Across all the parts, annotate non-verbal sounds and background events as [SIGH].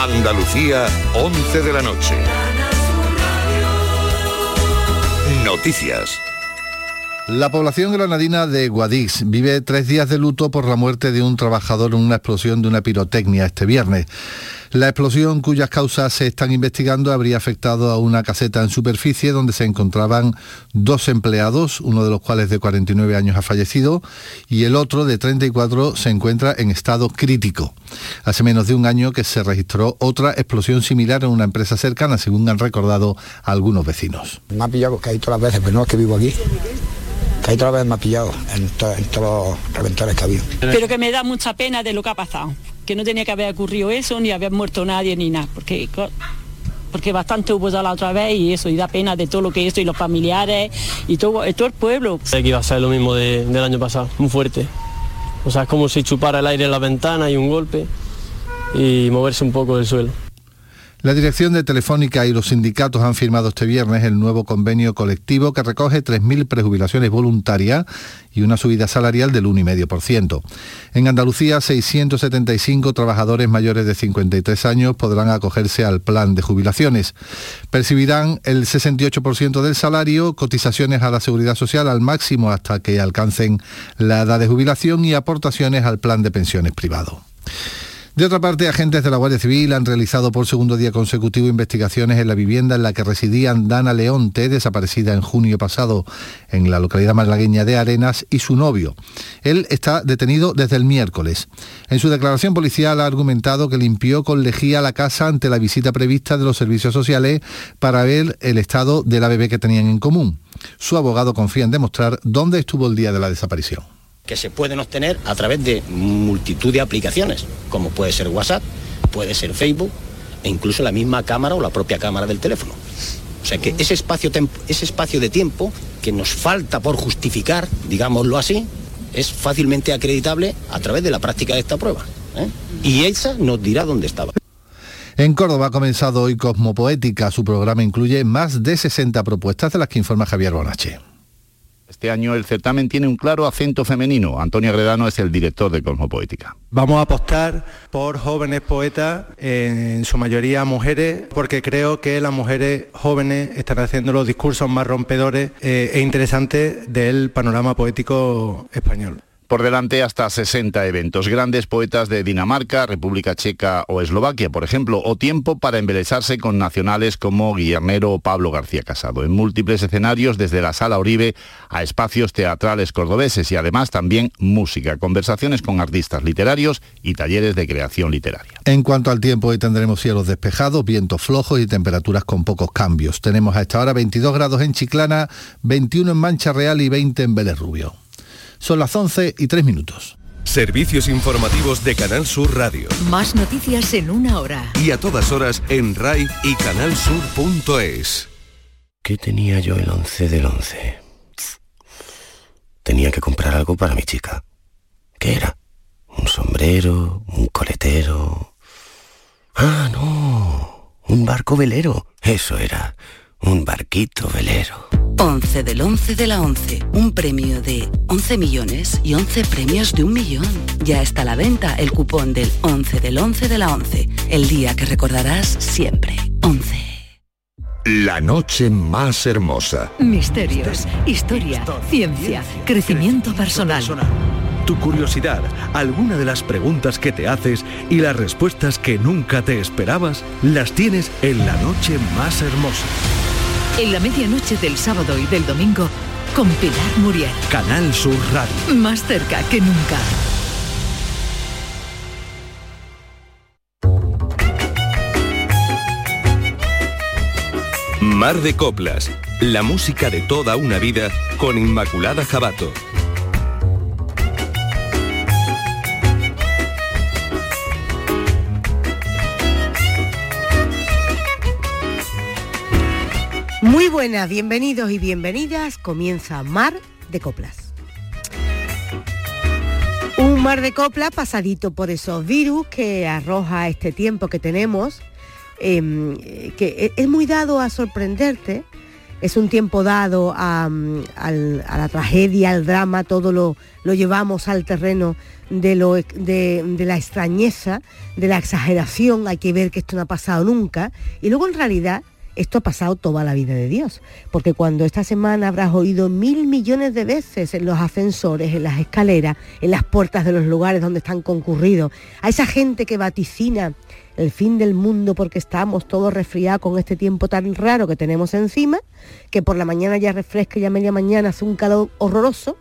Andalucía, 11 de la noche. Noticias. La población granadina de Guadix vive tres días de luto por la muerte de un trabajador en una explosión de una pirotecnia este viernes. La explosión, cuyas causas se están investigando, habría afectado a una caseta en superficie donde se encontraban dos empleados, uno de los cuales de 49 años ha fallecido y el otro de 34 se encuentra en estado crítico. Hace menos de un año que se registró otra explosión similar en una empresa cercana, según han recordado algunos vecinos. Me ha pillado que hay todas las veces, pero no es que vivo aquí ahí otra vez me ha pillado en, todos los reventores que ha habido. Pero que me da mucha pena de lo que ha pasado, que no tenía que haber ocurrido eso, ni haber muerto nadie, ni nada, porque porque bastante hubo ya la otra vez y eso, y da pena de todo lo que hizo y los familiares y todo, todo el pueblo. Sé que iba a ser lo mismo del año pasado, muy fuerte. O sea, es como si chupara el aire en la ventana y un golpe y moverse un poco del suelo. La dirección de Telefónica y los sindicatos han firmado este viernes el nuevo convenio colectivo que recoge 3.000 prejubilaciones voluntarias y una subida salarial del 1,5%. En Andalucía, 675 trabajadores mayores de 53 años podrán acogerse al plan de jubilaciones. Percibirán el 68% del salario, cotizaciones a la seguridad social al máximo hasta que alcancen la edad de jubilación y aportaciones al plan de pensiones privado. De otra parte, agentes de la Guardia Civil han realizado por segundo día consecutivo investigaciones en la vivienda en la que residían Dana Leonte, desaparecida en junio pasado en la localidad malagueña de Arenas, y su novio. Él está detenido desde el miércoles. En su declaración policial ha argumentado que limpió con lejía la casa ante la visita prevista de los servicios sociales para ver el estado de la bebé que tenían en común. Su abogado confía en demostrar dónde estuvo el día de la desaparición que se pueden obtener a través de multitud de aplicaciones, como puede ser WhatsApp, puede ser Facebook e incluso la misma cámara o la propia cámara del teléfono. O sea que ese espacio, ese espacio de tiempo que nos falta por justificar, digámoslo así, es fácilmente acreditable a través de la práctica de esta prueba. ¿eh? Y ella nos dirá dónde estaba. En Córdoba ha comenzado hoy Cosmopoética. Su programa incluye más de 60 propuestas de las que informa Javier Bonache. Este año el certamen tiene un claro acento femenino. Antonio Gredano es el director de Cosmopoética. Vamos a apostar por jóvenes poetas, en su mayoría mujeres, porque creo que las mujeres jóvenes están haciendo los discursos más rompedores eh, e interesantes del panorama poético español. Por delante hasta 60 eventos, grandes poetas de Dinamarca, República Checa o Eslovaquia, por ejemplo, o tiempo para embelezarse con nacionales como Guillermero o Pablo García Casado, en múltiples escenarios desde la Sala Oribe a espacios teatrales cordobeses y además también música, conversaciones con artistas literarios y talleres de creación literaria. En cuanto al tiempo, hoy tendremos cielos despejados, vientos flojos y temperaturas con pocos cambios. Tenemos a esta hora 22 grados en Chiclana, 21 en Mancha Real y 20 en Vélez Rubio. Son las 11 y 3 minutos. Servicios informativos de Canal Sur Radio. Más noticias en una hora. Y a todas horas en RAI y canalsur.es. ¿Qué tenía yo el 11 del 11? Tenía que comprar algo para mi chica. ¿Qué era? ¿Un sombrero? ¿Un coletero? Ah, no. Un barco velero. Eso era. Un barquito velero. 11 del 11 de la 11. Un premio de 11 millones y 11 premios de un millón. Ya está a la venta el cupón del 11 del 11 de la 11. El día que recordarás siempre. 11. La noche más hermosa. Misterios, historia, ciencia, crecimiento personal. Tu curiosidad, alguna de las preguntas que te haces y las respuestas que nunca te esperabas, las tienes en la noche más hermosa en la medianoche del sábado y del domingo con Pilar Muriel. Canal Sur Radio. Más cerca que nunca. Mar de Coplas, la música de toda una vida con Inmaculada Jabato. Muy buenas, bienvenidos y bienvenidas. Comienza Mar de Coplas. Un mar de coplas pasadito por esos virus que arroja este tiempo que tenemos, em, que e-, es muy dado a sorprenderte es un tiempo dado a, mm, a la tragedia, al drama, todo lo, lo llevamos al terreno de, lo, de, de la extrañeza, de la exageración, hay que ver que esto no ha pasado nunca, y luego en realidad esto ha pasado toda la vida de Dios, porque cuando esta semana habrás oído mil millones de veces en los ascensores, en las escaleras, en las puertas de los lugares donde están concurridos, a esa gente que vaticina el fin del mundo porque estamos todos resfriados con este tiempo tan raro que tenemos encima, que por la mañana ya refresca y a media mañana hace un calor horroroso,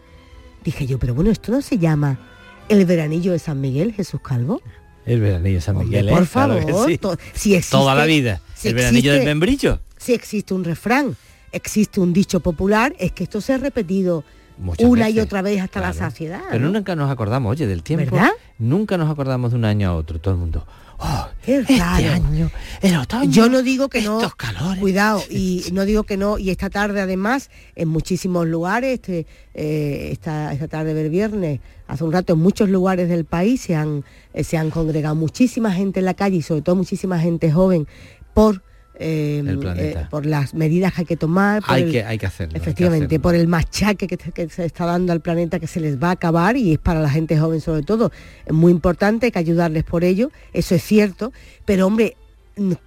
dije yo, pero bueno, esto no se llama el veranillo de San Miguel, Jesús Calvo. El veranillo de San Miguel, ¿eh? por Claro que favor, sí. to- si existe- Toda la vida. si el veranillo del existe- membrillo. Si existe un refrán, existe un dicho popular, es que esto se ha repetido Muchas una y otra vez hasta la saciedad. Pero ¿no? nunca nos acordamos, oye, del tiempo. ¿Verdad? Nunca nos acordamos de un año a otro, todo el mundo. "Oh, Qué este año, el otoño, Yo no digo que no. estos calores. Cuidado, y no digo que no. Y esta tarde, además, en muchísimos lugares, este, eh, esta, esta tarde del viernes, hace un rato, en muchos lugares del país se han, eh, se han congregado muchísima gente en la calle y sobre todo muchísima gente joven por. Eh, El planeta. eh, por las medidas que hay que tomar Hay el- que, hay que hacerlo. hay que Efectivamente, hacerlo. por el machaque que, que se está dando al planeta que se les va a acabar y es para la gente joven sobre todo. Es muy importante hay que ayudarles por ello, eso es cierto, pero hombre,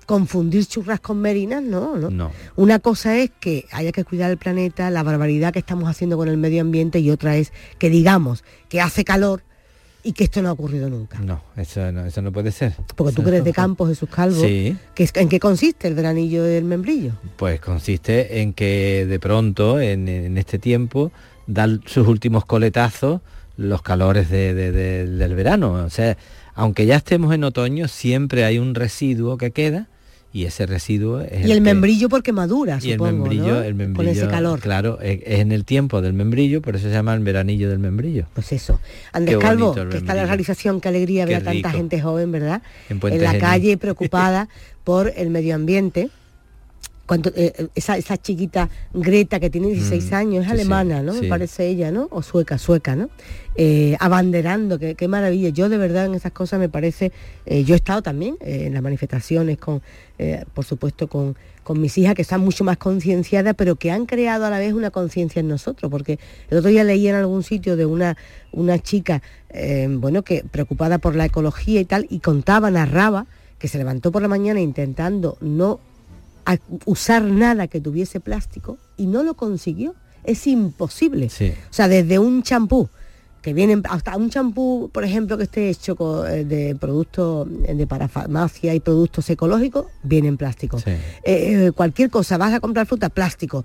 confundir churras con merinas, no, no. No. Una cosa es que haya que cuidar el planeta, la barbaridad que estamos haciendo con el medio ambiente y otra es que digamos que hace calor y que esto no ha ocurrido nunca. No, eso no, eso no puede ser. Porque tú eres de campo, Jesús Calvo, Sí. que es- ¿en qué consiste el veranillo del membrillo? Pues consiste en que de pronto, en, en este tiempo, dan sus últimos coletazos los calores de- de- de- del verano. O sea, aunque ya estemos en otoño, siempre hay un residuo que queda y ese residuo es Y el membrillo porque madura, y el supongo, membrillo, ¿no? el Con membrillo, ese calor. claro, es, es en el tiempo del membrillo, por eso se llama el veranillo del membrillo. Pues eso. Andrés Qué Calvo, que está la realización, qué alegría ver a tanta rico. gente joven, ¿verdad? En la Genil. calle [LAUGHS] preocupada por el medio ambiente. Cuando, eh, esa, esa chiquita Greta que tiene 16 Mm, años, es alemana, sí, ¿no? Me parece ella, ¿no? O sueca, sueca, ¿no? Eh, abanderando, qué maravilla. Yo de verdad en esas cosas me parece, eh, yo he estado también en las manifestaciones con, por supuesto, con, con mis hijas que están mucho más concienciadas, pero que han creado a la vez una conciencia en nosotros, porque el otro día leí en algún sitio de una, una chica, bueno, que preocupada por la ecología y tal, y contaba, narraba, que se levantó por la mañana intentando no a- usar nada que tuviese plástico y no lo consiguió. Es imposible. Sí. O sea, desde un champú, que vienen hasta un champú, por ejemplo, que esté hecho eh, de productos eh, de parafarmacia y productos ecológicos, viene en plástico. Sí. Eh, cualquier cosa, vas a comprar fruta, plástico.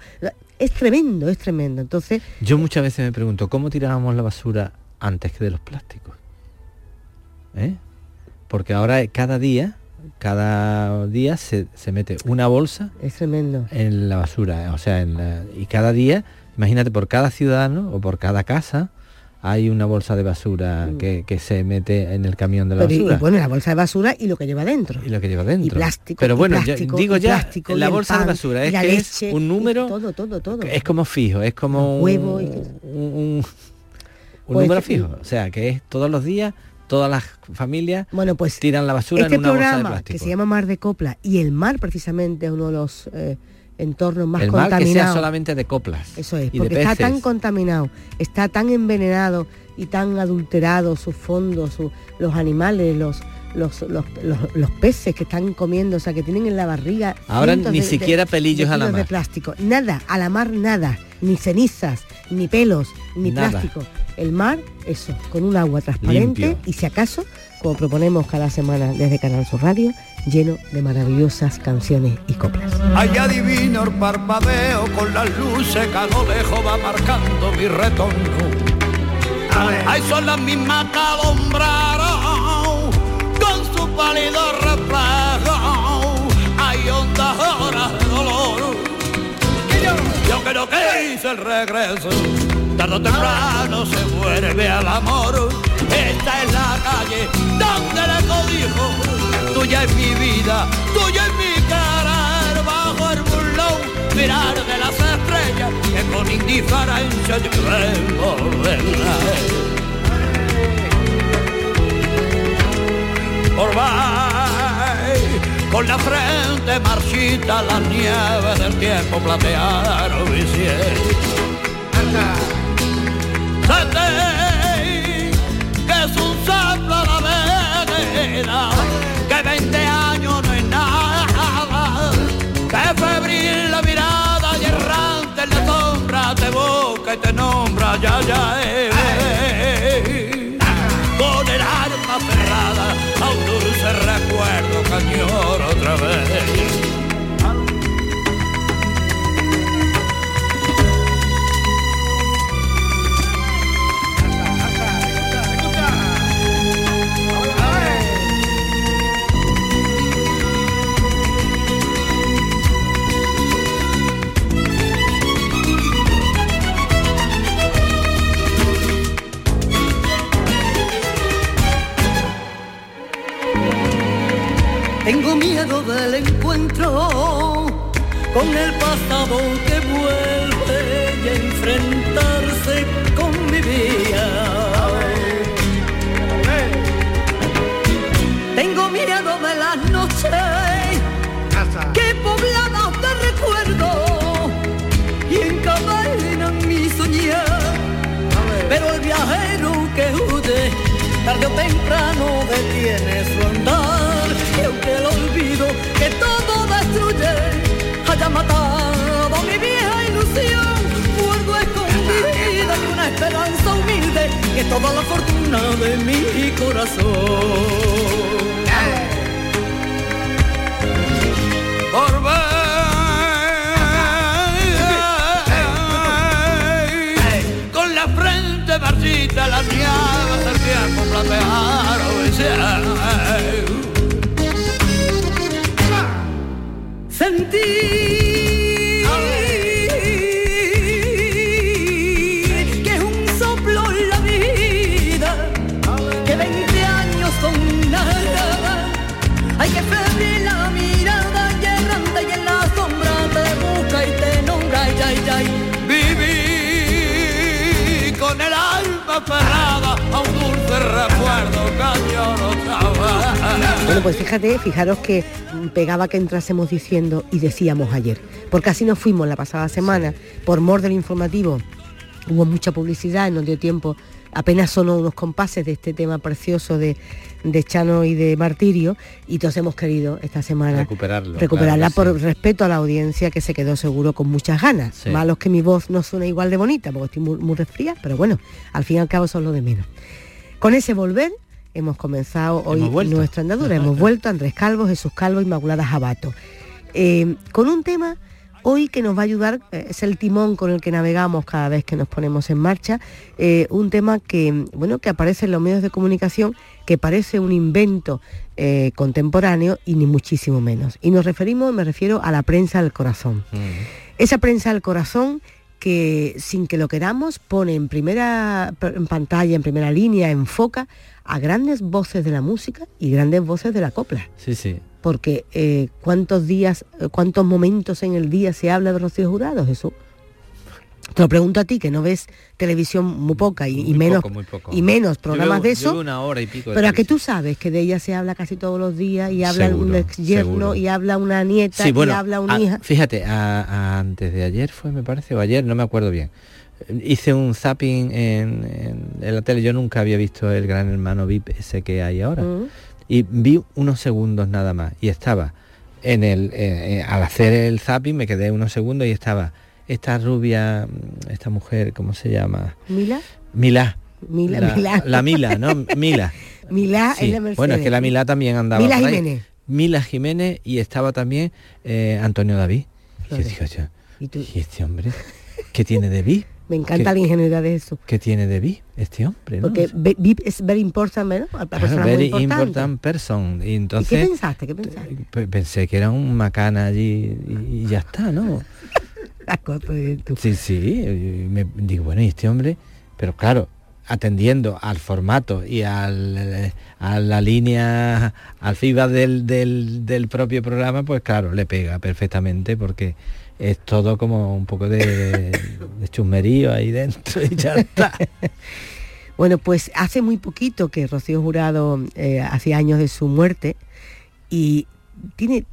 Es tremendo, es tremendo. Entonces, Yo muchas veces me pregunto, ¿cómo tirábamos la basura antes que de los plásticos? ¿Eh? Porque ahora cada día, cada día se, se mete una bolsa es tremendo. en la basura, o sea, en la- y cada día, imagínate, por cada ciudadano o por cada casa hay una bolsa de basura que, que se mete en el camión de la Mm. Pero, y- basura. y bueno, la bolsa de basura y lo que lleva dentro. y lo que lleva dentro. Y plástico. Pero y bueno, ya- plástico, digo y ya, plástico, y la bolsa de basura y es la que leche, es un y número, todo, todo, todo. es como fijo, es como Los huevos y- un, un- un Pues número fijo. O sea, que es todos los días, todas las familias Bueno, pues tiran la basura este en una bolsa de programa plástico. que se llama Mar de Copla y el mar precisamente es uno de los eh, entornos más el mar que sea contaminados. solamente de coplas. Eso es, y de porque está tan contaminado, está tan envenenado y tan adulterado sus fondos, su- los animales, los, los, los, los- los peces que están comiendo, o sea, que tienen en la barriga. Ahora ni de- de- siquiera pelillos de a la de mar. plástico. Nada, a la mar nada, ni cenizas, ni pelos, ni Nada. plástico. El mar, eso, con un agua transparente Limpio. y si acaso, como proponemos cada semana desde Canal Sur Radio, lleno de maravillosas canciones y coplas. Ay, adivino el parpadeo con las luces que a lo lejos va marcando mi retorno. Ay, son las mismas que alumbraron pálido reflejo. Hay ondas horas de dolor. Y aunque no quise el regreso, tarde o temprano se vuelve al amor. Esta es la calle donde le codijo. Tuya es mi vida, tuya es mi cara. Bajo el burlón, mirar de las estrellas, que con indiferencia yo vengo Por con la frente marchita, la nieve del tiempo platearon mi cielo. Sete, que es un soplo a la vereda, que 20 años no es nada, que febril la mirada y errante en la sombra te busca y te nombra, ya, ya, eh. Del encuentro con el pasado que vuelve y a enfrentarse con mi vida. Tengo miedo de las noches que pobladas de recuerdo y encadenan mi soñar. Pero el viajero que huye tarde o temprano detiene su andar toda la fortuna de mi corazón. Por ver con la frente marchita las llagas del tiempo platearon Sentí Bueno, pues fíjate, fijaros que pegaba que entrásemos diciendo y decíamos ayer, porque así nos fuimos la pasada semana, por mor del informativo, hubo mucha publicidad, nos dio tiempo, apenas son unos compases de este tema precioso de, de Chano y de Martirio, y todos hemos querido esta semana Recuperarlo, recuperarla claro por respeto a la audiencia que se quedó seguro con muchas ganas. Sí. Malos que mi voz no suena igual de bonita, porque estoy muy, muy resfriada, pero bueno, al fin y al cabo son lo de menos. Con ese volver hemos comenzado hoy Hemos nuestra andadura. hemos vuelto Andrés Calvo, Jesús Calvo, Inmaculada Jabato. Eh, con un tema hoy que nos va a ayudar, eh, es el timón con el que navegamos cada vez que nos ponemos en marcha, eh, un tema que, bueno, que aparece en los medios de comunicación, que parece un invento eh, contemporáneo y ni muchísimo menos. Y nos referimos, me refiero a la prensa del corazón. Esa prensa del corazón que sin que lo queramos pone en primera en pantalla, en primera línea, enfoca a grandes voces de la música y grandes voces de la copla. Sí, sí. Porque eh, cuántos días, cuántos momentos en el día se habla de Rocío Jurado, Jesús. Te lo pregunto a ti, que no ves televisión muy poca y, y Muy menos poco, muy poco. y menos Yo programas veo- de yo eso. veo una hora y pico de pero a que tú sabes que de ella se habla casi todos los días y habla un ex yerno seguro. y habla una nieta Sí, bueno, y habla una a- hija. fíjate, a- a- antes de ayer fue, me parece, o ayer, no me acuerdo bien. Hice un zapping en, en- en la tele, yo nunca había visto el gran hermano VIP ese que hay ahora. Mm. Y vi unos segundos nada más. Y estaba en el, eh, eh, al hacer el zapping me quedé unos segundos y estaba esta rubia, esta mujer, ¿cómo se llama? Mila, Milá. Mila, la, Milá. la Mila, ¿no? Mila. [LAUGHS] Milá Sí. es la Mercedes. Bueno, es que la Milá también andaba Mila por ahí. Jiménez. Mila Jiménez y estaba también eh, Antonio David. Y yo digo yo, ¿Y tú? ¿y este hombre qué tiene de VIP? [LAUGHS] Me encanta ¿Qué- la ingenuidad de eso. ¿Qué tiene de VIP este hombre? ¿no? Porque VIP es very important, ¿no? Una Claro, persona muy very important person. Y ¿Y entonces qué pensaste? ¿Qué pensaste? pe- pensé que era un macana allí y, y ya está, ¿no? [LAUGHS] [LAUGHS] La cosa de tú. Sí, sí. y me digo, bueno, y este hombre, pero claro, atendiendo al formato y al, eh, a la línea, al feedback del, del, del propio programa, pues claro, le pega perfectamente porque es todo como un poco de, [LAUGHS] de chusmerío ahí dentro y ya está. [LAUGHS] Bueno, pues hace muy poquito que Rocío Jurado, eh, hacía años de su muerte, y tiene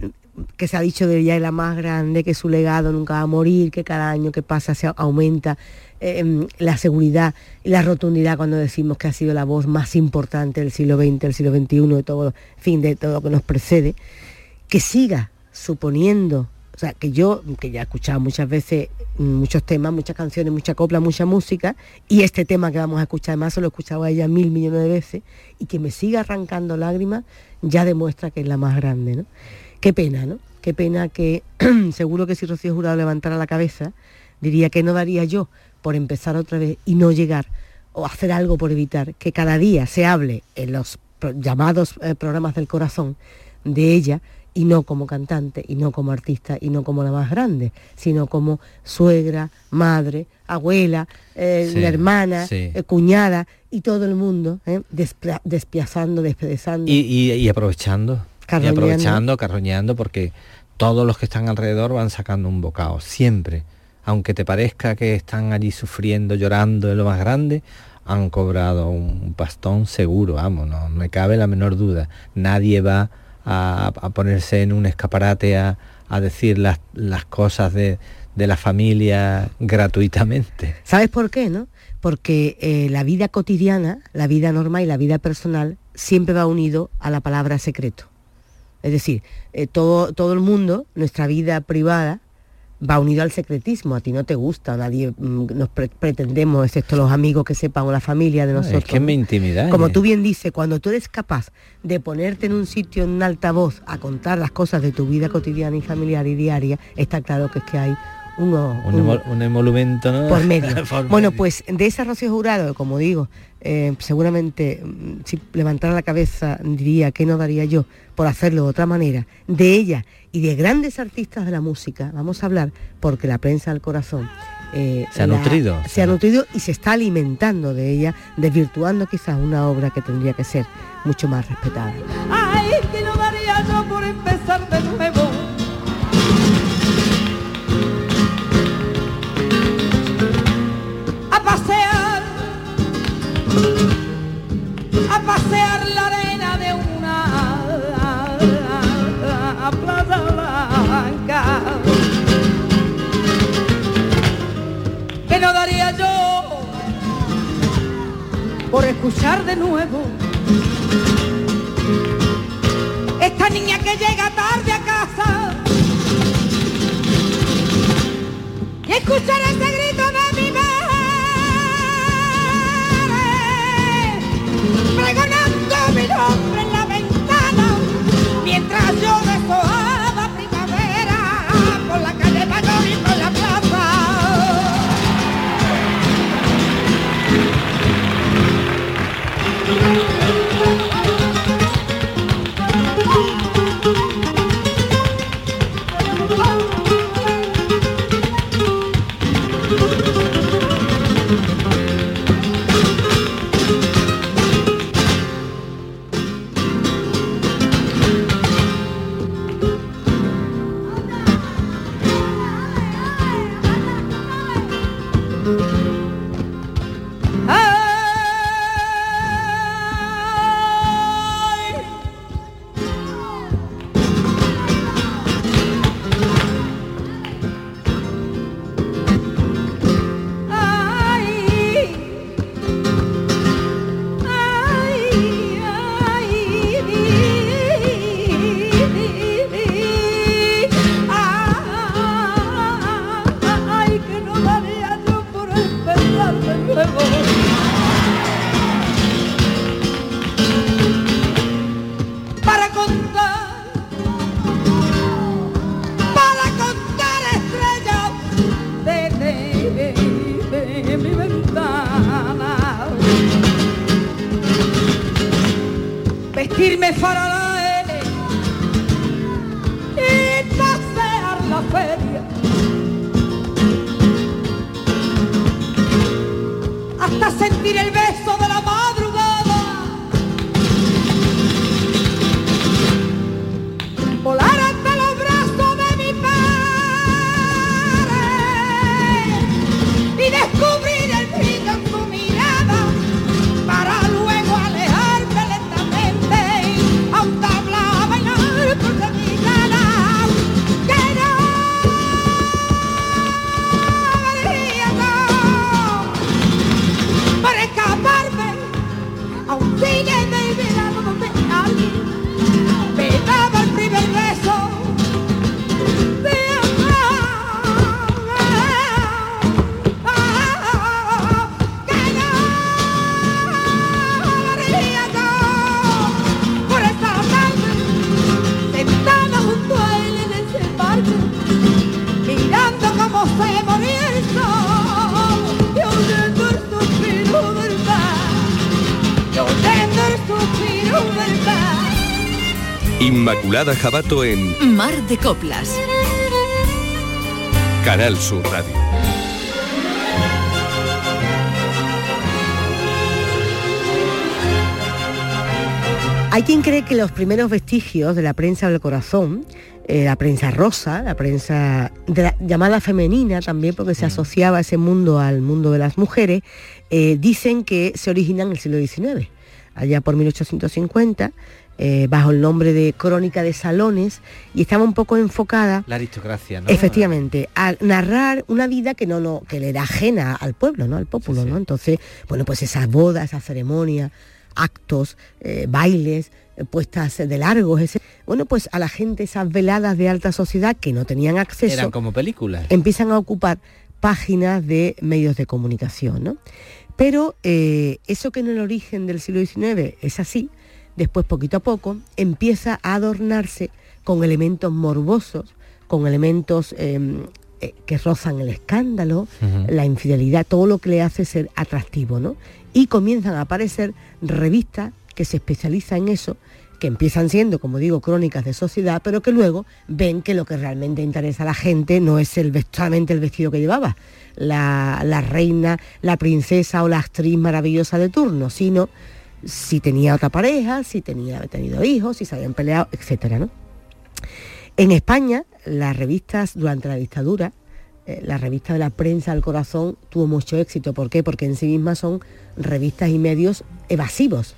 que se ha dicho de ella es la más grande, que su legado nunca va a morir, que cada año que pasa se aumenta em, la seguridad y la rotundidad cuando decimos que ha sido la voz más importante del siglo XX, del siglo XXI, de todo, fin, de todo lo que nos precede, que siga suponiendo, o sea, que yo, que ya he escuchado muchas veces muchos temas, muchas canciones, mucha copla, mucha música, y este tema que vamos a escuchar, además se lo he escuchado a ella mil millones de veces, y que me siga arrancando lágrimas, ya demuestra que es la más grande, ¿no? Qué pena, ¿no? Qué pena que [CLEARS THROAT] seguro que si Rocío Jurado levantara la cabeza, diría que no daría yo por empezar otra vez y no llegar o hacer algo por evitar que cada día se hable en los llamados eh, programas del corazón de ella y no como cantante, y no como artista, y no como la más grande, sino como suegra, madre, abuela, eh, hermana, eh, cuñada y todo el mundo, despiazando, despedazando. y aprovechando y aprovechando, carroñando, porque todos los que están alrededor van sacando un bocado, siempre. Aunque te parezca que están allí sufriendo, llorando de lo más grande, han cobrado un pastón seguro, vamos, no me cabe la menor duda. Nadie va a, ponerse en un escaparate a, decir las, las cosas de, de, la familia gratuitamente. ¿Sabes por qué, no? Porque eh, la vida cotidiana, la vida normal y la vida personal siempre va unido a la palabra secreto. Es decir, eh, todo, todo el mundo, nuestra vida privada, va unido al secretismo. A ti no te gusta, nadie mm, nos pretendemos, excepto los amigos que sepan o la familia de nosotros. es que me intimidad. Como tú bien dices, cuando tú eres capaz de ponerte en un sitio, en un altavoz, a contar las cosas de tu vida cotidiana y familiar y diaria, está claro que es que hay uno, un, emolumento por medio. [LAUGHS] bueno, pues de ese Rocío Jurado, como digo, eh, seguramente mm, si levantara la cabeza diría que no daría yo por hacerlo de otra manera. De ella y de grandes artistas de la música vamos a hablar porque la prensa del corazón eh, se ha nutrido. Se ha nutrido y se está alimentando de ella, desvirtuando quizás una obra que tendría que ser mucho más respetada. Ay, que no daría yo por empezar de nuevo pasear la arena de una plaza blanca. Que no daría yo por escuchar de nuevo esta niña que llega tarde a casa. Y escuchar ese grito mi nombre en la ventana, mientras yo Inmaculada Jabato en Mar de Coplas. Canal Sur Radio. Hay quien cree que los primeros vestigios de la prensa del corazón, eh, la prensa rosa, la prensa de la- llamada femenina también, porque se asociaba ese mundo al mundo de las mujeres, eh, dicen que se originan en el siglo XIX, allá por 1850, eh, bajo el nombre de Crónica de Salones, y estaba un poco enfocada La aristocracia, ¿no? Efectivamente, a narrar una vida que no, no que le era ajena al pueblo, ¿no? Al pueblo, ¿no? Entonces, bueno, pues esas bodas, esas ceremonias, actos, eh, bailes, eh, puestas de largos, ese- bueno, pues a la gente esas veladas de alta sociedad que no tenían acceso Eran como películas. empiezan a ocupar páginas de medios de comunicación, ¿no? Pero eh, eso que en el origen del siglo XIX es así, después poquito a poco empieza a adornarse con elementos morbosos, con elementos eh, eh, que rozan el escándalo, la infidelidad, todo lo que le hace ser atractivo, ¿no? Y comienzan a aparecer revistas que se especializan en eso, que empiezan siendo, como digo, crónicas de sociedad, pero que luego ven que lo que realmente interesa a la gente no es el, solamente el vestido que llevaba la, la reina, la princesa o la actriz maravillosa de turno, sino si tenía otra pareja, si tenía tenido hijos, si se habían peleado, ¿no? En España, las revistas durante la dictadura, eh, la revista de la prensa del corazón tuvo mucho éxito. ¿Por qué? Porque en sí mismas son revistas y medios evasivos.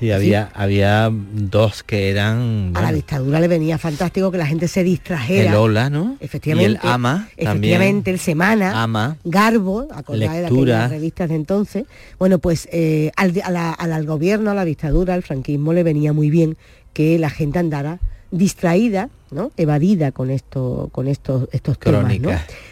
Sí, había, había dos que eran... A la dictadura le venía fantástico que la gente se distrajera. el Ola, ¿no? Efectivamente. Y el Ama también. Efectivamente, el Semana. Ama. Garbo, acordáis de aquellas revistas de entonces. Bueno, pues eh, al, a la- al- al gobierno, a la dictadura, al franquismo le venía muy bien que la gente andara distraída, ¿no? evadida con esto, con estos, estos temas. ¿no?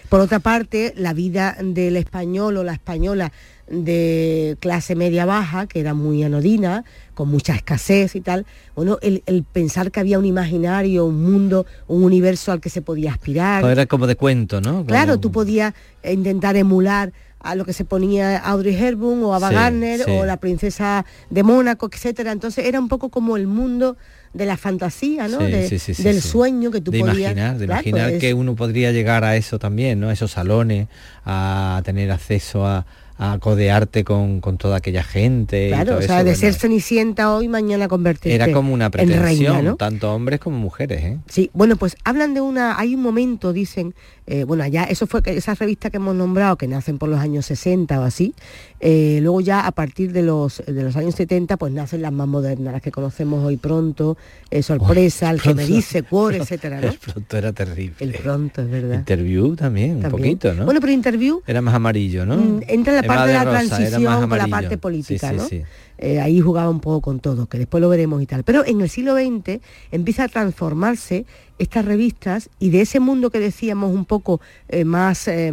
Por otra parte, la vida del español o la española de clase media baja, que era muy anodina, con mucha escasez y tal, bueno, el, el pensar que había un imaginario, un mundo, un universo al que se podía aspirar. Era como de cuento, ¿no? Como- Claro, tú podías intentar emular a lo que se ponía Audrey Hepburn o Ava Sí, Gardner sí. o la princesa de Mónaco, etcétera. Entonces era un poco como el mundo de la fantasía, ¿no? Sí, De- sí, sí, sí, del sí. sueño que tú de podías imaginar, de Claro, imaginar que uno podría llegar a eso también, ¿no? A esos salones, a tener acceso a, a codearte con, con toda aquella gente. y Claro, todo o sea, eso, de bueno, ser cenicienta hoy, mañana convertirte Era como una en pretensión, reina, ¿no? tanto hombres como mujeres, ¿eh? Sí, bueno, pues hablan de una, hay un momento, dicen, eh, bueno, ya eso fue que esas revistas que hemos nombrado, que nacen por los años 60 o así, eh, luego ya a partir de los, de los años 70, pues nacen las más modernas, las que conocemos hoy pronto, eh, Sorpresa, El que me dice, Cuore, [LAUGHS] etcétera, ¿no? El pronto era terrible. El pronto, es verdad. Interview también, un También. poquito, ¿no? Bueno, pero Interview era más amarillo, ¿no? Mm, entra en la parte de la Rosa, transición con la parte Sí, política, sí, ¿no? sí. Eh, ahí jugaba un poco con todo, que después lo veremos y tal. Pero en el siglo XX empieza a transformarse estas revistas y de ese mundo que decíamos un poco eh, más, eh,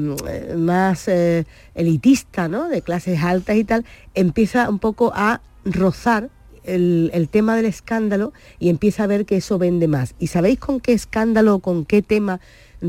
más elitista, ¿no? De clases altas y tal, empieza un poco a rozar el, el tema del escándalo y empieza a ver que eso vende más. ¿Y sabéis con qué escándalo, con qué tema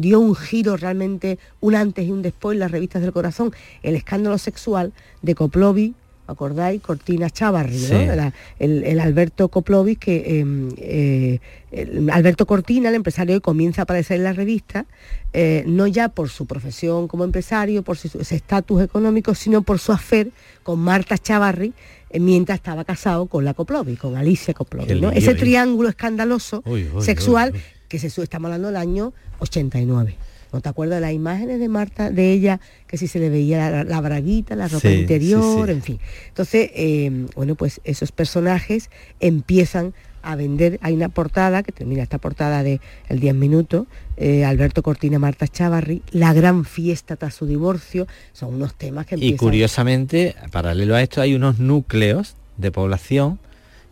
dio un giro realmente, un antes y un después en las revistas del corazón? El escándalo sexual de Koplovi, ¿acordáis? Cortina Chavarri, ¿no? La- el, el Alberto Koplovi, que eh, eh, Alberto Cortina, el empresario, comienza a aparecer en la revista, eh, no ya por su profesión como empresario, por su estatus económico, sino por su afer con Marta Chavarri, eh, mientras estaba casado con la Koplovi, con Alicia lío Ese triángulo escandaloso Uy, uy, sexual uy. Que se sube, estamos hablando del año 89. ¿No te acuerdas de las imágenes de Marta, de ella, que si se le veía la, la braguita, la ropa Sí, interior, sí. en fin? Entonces, eh, bueno, pues esos personajes empiezan a vender. Hay una portada, que termina esta portada de El 10 minutos, eh, Alberto Cortina, Marta Chavarri, La gran fiesta tras su divorcio, son unos temas que Y empiezan... curiosamente, paralelo a esto, hay unos núcleos de población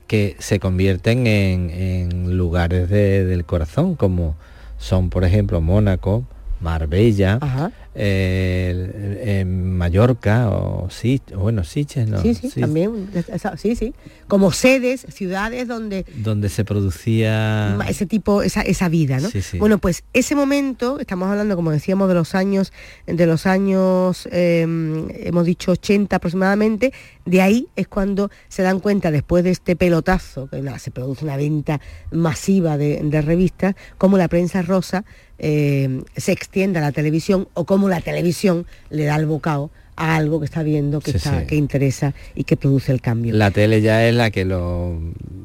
que se convierten en, en lugares de- del corazón, como son, por ejemplo, Mónaco, Marbella, eh, en Mallorca o sí, bueno, Siches, ¿no? Sí, sí, también, sí, sí, como sedes, ciudades donde donde se producía ese tipo, esa, esa vida, ¿no? Bueno, pues ese momento, estamos hablando, como decíamos, de los años, de los años, em, hemos dicho 80 aproximadamente, de ahí es cuando se dan cuenta, después de este pelotazo, que se produce una venta masiva de, de revistas, como la prensa rosa eh, se extienda a la televisión o cómo la televisión le da el bocado a algo que está viendo, que, está, que interesa y que produce el cambio. La tele ya es la que lo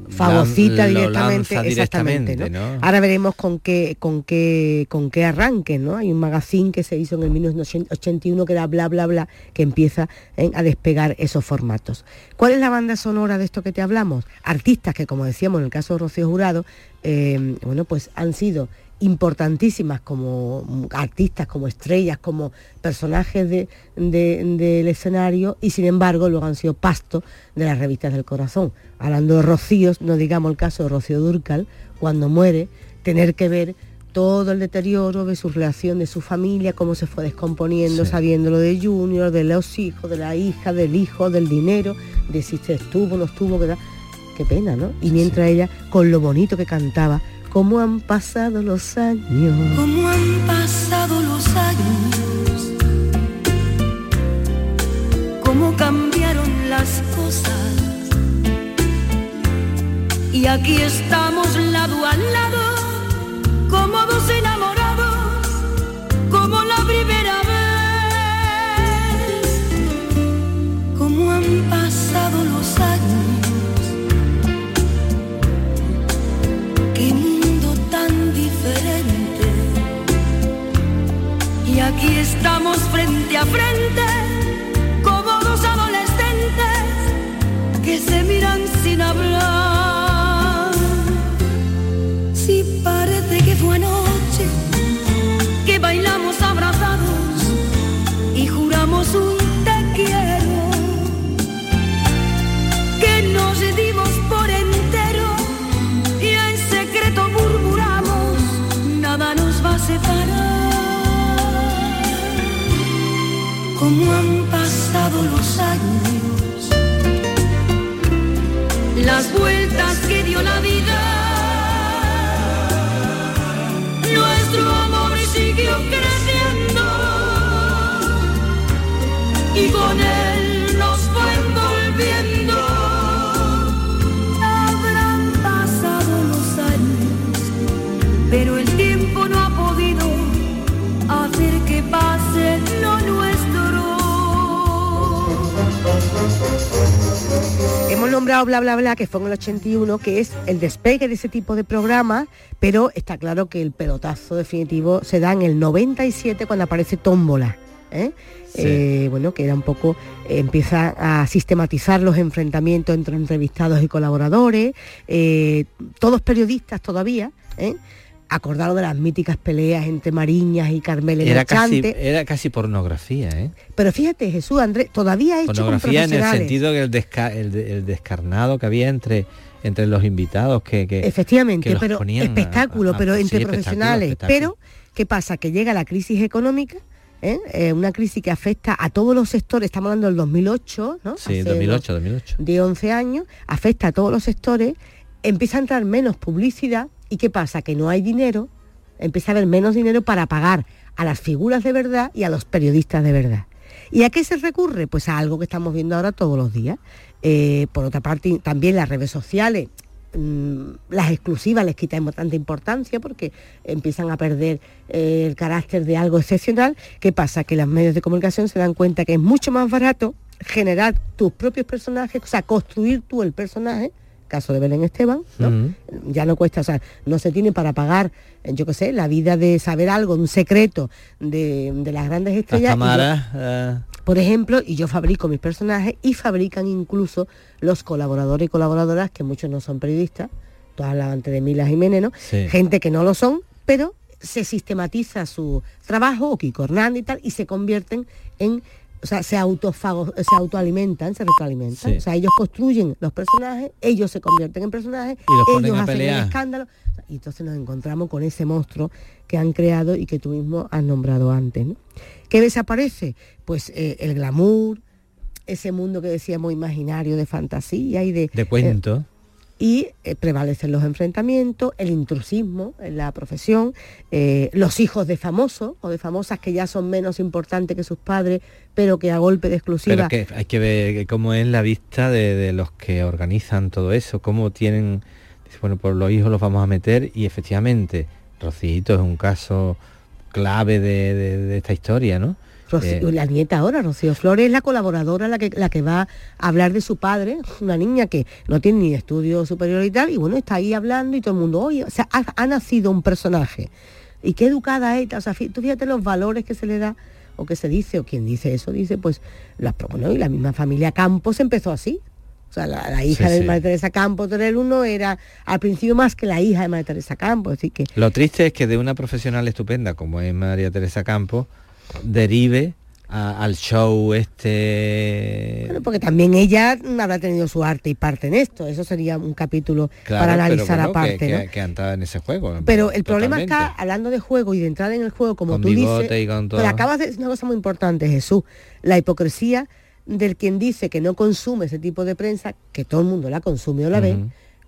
fagocita directamente, exactamente. Ahora veremos con qué, con qué, con qué arranque, ¿no? Hay un magazine que se hizo en el 1981 que era bla bla bla, que empieza ¿eh? a despegar esos formatos. ¿Cuál es la banda sonora de esto que te hablamos? Artistas que, como decíamos en el caso de Rocío Jurado, eh, bueno, pues han sido importantísimas como artistas, como estrellas, como personajes del escenario y sin embargo luego han sido pasto de las revistas del corazón. Hablando de Rocíos, no digamos el caso de Rocío Durcal, cuando muere, tener que ver todo el deterioro de su relación, de su familia, cómo se fue descomponiendo, sabiendo lo de Junior, de los hijos, de la hija, del hijo, del dinero, de si se estuvo, no estuvo, que Qué pena, ¿no? Y mientras ella, con lo bonito que cantaba, cómo han pasado los años. Cómo han pasado los años. Cómo cambiaron las cosas. Y aquí estamos lado a lado, como dos aquí estamos frente a frente, como dos adolescentes que se miran sin hablar. Las vueltas nombrado bla bla bla, que fue en el 81, que es el despegue de ese tipo de programa, pero está claro que el pelotazo definitivo se da en el 97 cuando aparece Tómbola. ¿eh? Eh, bueno, que era un poco, empieza a sistematizar los enfrentamientos entre entrevistados y colaboradores, eh, todos periodistas todavía, acordado de las míticas peleas entre Mariñas y Carmel era casi, era casi pornografía, ¿eh? Pero fíjate, Jesús, Andrés, todavía hecho Pornografía en el sentido que el, descarnado que había entre entre los invitados que, efectivamente pero espectáculo pero entre profesionales pero qué pasa que llega la crisis económica ¿eh? Eh, una crisis que afecta a todos los sectores, estamos hablando del 2008, ¿no? Sí, 2008, 2008. De 11 años, afecta a todos los sectores, empieza a entrar menos publicidad, ¿Y qué pasa? Que no hay dinero, empieza a haber menos dinero para pagar a las figuras de verdad y a los periodistas de verdad. ¿Y a qué se recurre? Pues a algo que estamos viendo ahora todos los días. Eh, por otra parte, también las redes sociales, mm, las exclusivas les quitamos tanta importancia porque empiezan a perder eh, el carácter de algo excepcional. ¿Qué pasa? Que los medios de comunicación se dan cuenta que es mucho más barato generar tus propios personajes, o sea, construir tú el personaje, caso de Belén Esteban, ya no cuesta, o sea, no se tiene para pagar, eh, yo qué sé, la vida de saber algo, un secreto de, las grandes estrellas. Eh. Por ejemplo, y yo fabrico mis personajes y fabrican incluso los colaboradores y colaboradoras, que muchos no son periodistas, tú hablabas antes de Mila Jiménez, ¿no? Gente que no lo son, pero se sistematiza su trabajo, o Kiko Hernández y tal, y se convierten en o sea, se, autofago, se autoalimentan, se retroalimentan. O sea, ellos construyen los personajes, ellos se convierten en personajes, ellos hacen el escándalo. Y entonces nos encontramos con ese monstruo que han creado y que tú mismo has nombrado antes. ¿Qué desaparece? Pues eh, el glamour, ese mundo que decíamos imaginario de fantasía y de... De cuento. Eh, y eh, prevalecen los enfrentamientos, el intrusismo en la profesión, eh, los hijos de famosos o de famosas que ya son menos importantes que sus padres, pero que a golpe de exclusiva... Pero que hay que ver cómo es la vista de, los que organizan todo eso, cómo tienen... Bueno, por los hijos los vamos a meter y efectivamente, Rocito es un caso clave de esta historia, ¿no? Eh, la nieta ahora, Rocío Flores, es la colaboradora la que, la que va a hablar de su padre, una niña que no tiene ni estudio superior y tal, y bueno, está ahí hablando y todo el mundo, oye, o sea, ha, nacido un personaje. Y qué educada es, o sea, tú fíjate los valores que se le da, o que se dice, o quien dice eso, dice, pues, la, bueno, y la misma familia Campos empezó así. O sea, la, hija de María Teresa Campos, tener uno era al principio más que la hija de María Teresa Campos. Así que... Lo triste es que de una profesional estupenda como es María Teresa Campos, derive al show este. Bueno porque también ella habrá tenido su arte y parte en esto. Eso sería un capítulo para analizar aparte que, que, en ese juego pero el problema está hablando de juego y de entrar en el juego como tú dices pero acabas de decir una cosa muy importante Jesús. La hipocresía del quien dice que no consume ese tipo de prensa que todo el mundo la consume o la ve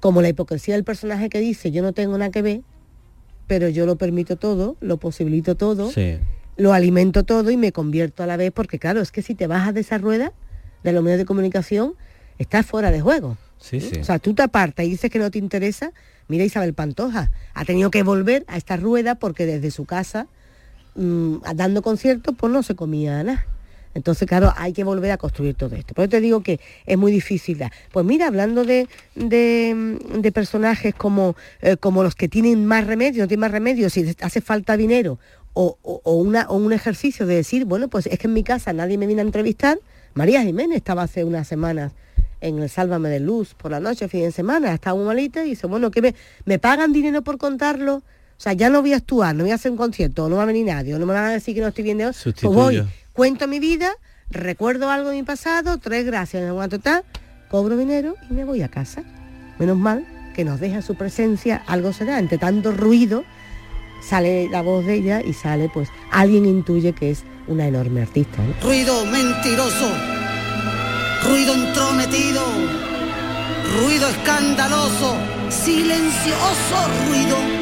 como la hipocresía del personaje que dice yo no tengo nada que ver pero yo lo permito todo lo posibilito todo sí lo alimento todo y me convierto a la vez, porque claro, es que si te bajas de esa rueda de los medios de comunicación, estás fuera de juego. Sí, sí. O sea, tú te apartas y dices que no te interesa. Mira Isabel Pantoja, ha tenido que volver a esta rueda porque desde su casa, mm, dando conciertos, pues no se comía nada. Entonces, claro, hay que volver a construir todo esto. Por eso te digo que es muy difícil. Pues mira, hablando de, de, personajes como, eh, como los que tienen más remedio, no tienen más remedio, si hace falta dinero o, una, o un ejercicio de decir, bueno, pues es que en mi casa nadie me viene a entrevistar. María Jiménez estaba hace unas semanas en el Sálvame de Luz por la noche, fin de semana, estaba muy malita y dice, bueno, que me, me pagan dinero por contarlo. O sea, ya no voy a actuar, no voy a hacer un concierto, no va a venir nadie, no me van a decir que no estoy viendo. Pues voy, cuento mi vida, recuerdo algo de mi pasado, tres gracias, en cuanto tal, cobro dinero y me voy a casa. Menos mal que nos deja su presencia, algo será, entre tanto ruido sale la voz de ella y sale, pues alguien intuye que es una enorme artista. Ruido mentiroso, ruido entrometido, ruido escandaloso, silencioso ruido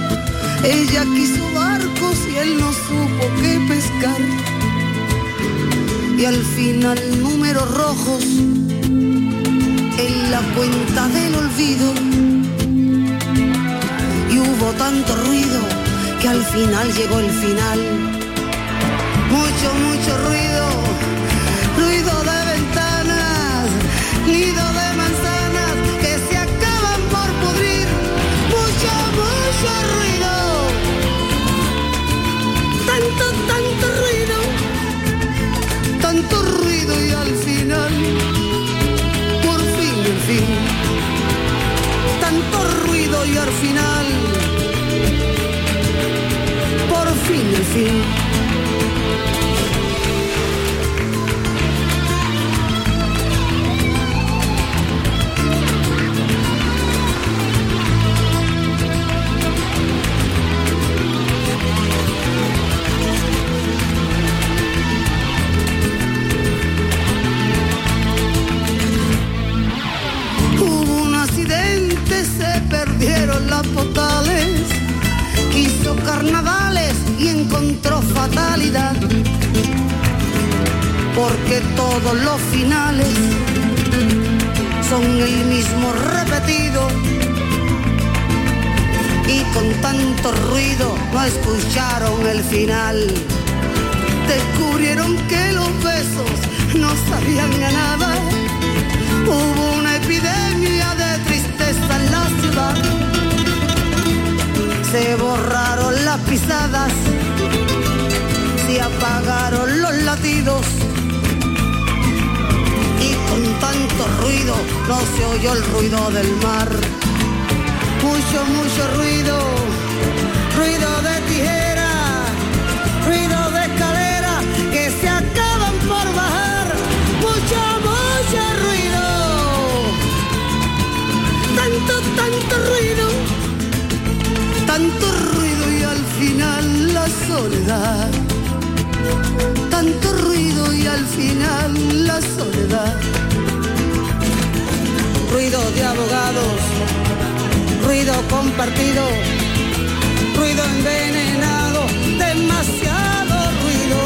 Ella quiso barcos y él no supo qué pescar y al final números rojos en la cuenta del olvido. Y hubo tanto ruido que al final llegó el final. Mucho, mucho ruido, por fin, en fin. las potales, quiso carnavales y encontró fatalidad. porque todos los finales son el mismo repetido y con tanto ruido no escucharon el final. Descubrieron que los besos no sabían a nada. Hubo una epidemia de Se borraron las pisadas, se apagaron los latidos y con tanto ruido no se oyó el ruido del mar. Mucho, mucho ruido, ruido de tijera, soledad. Tanto ruido y al final la soledad. Ruido de abogados, ruido compartido, ruido envenenado, demasiado ruido.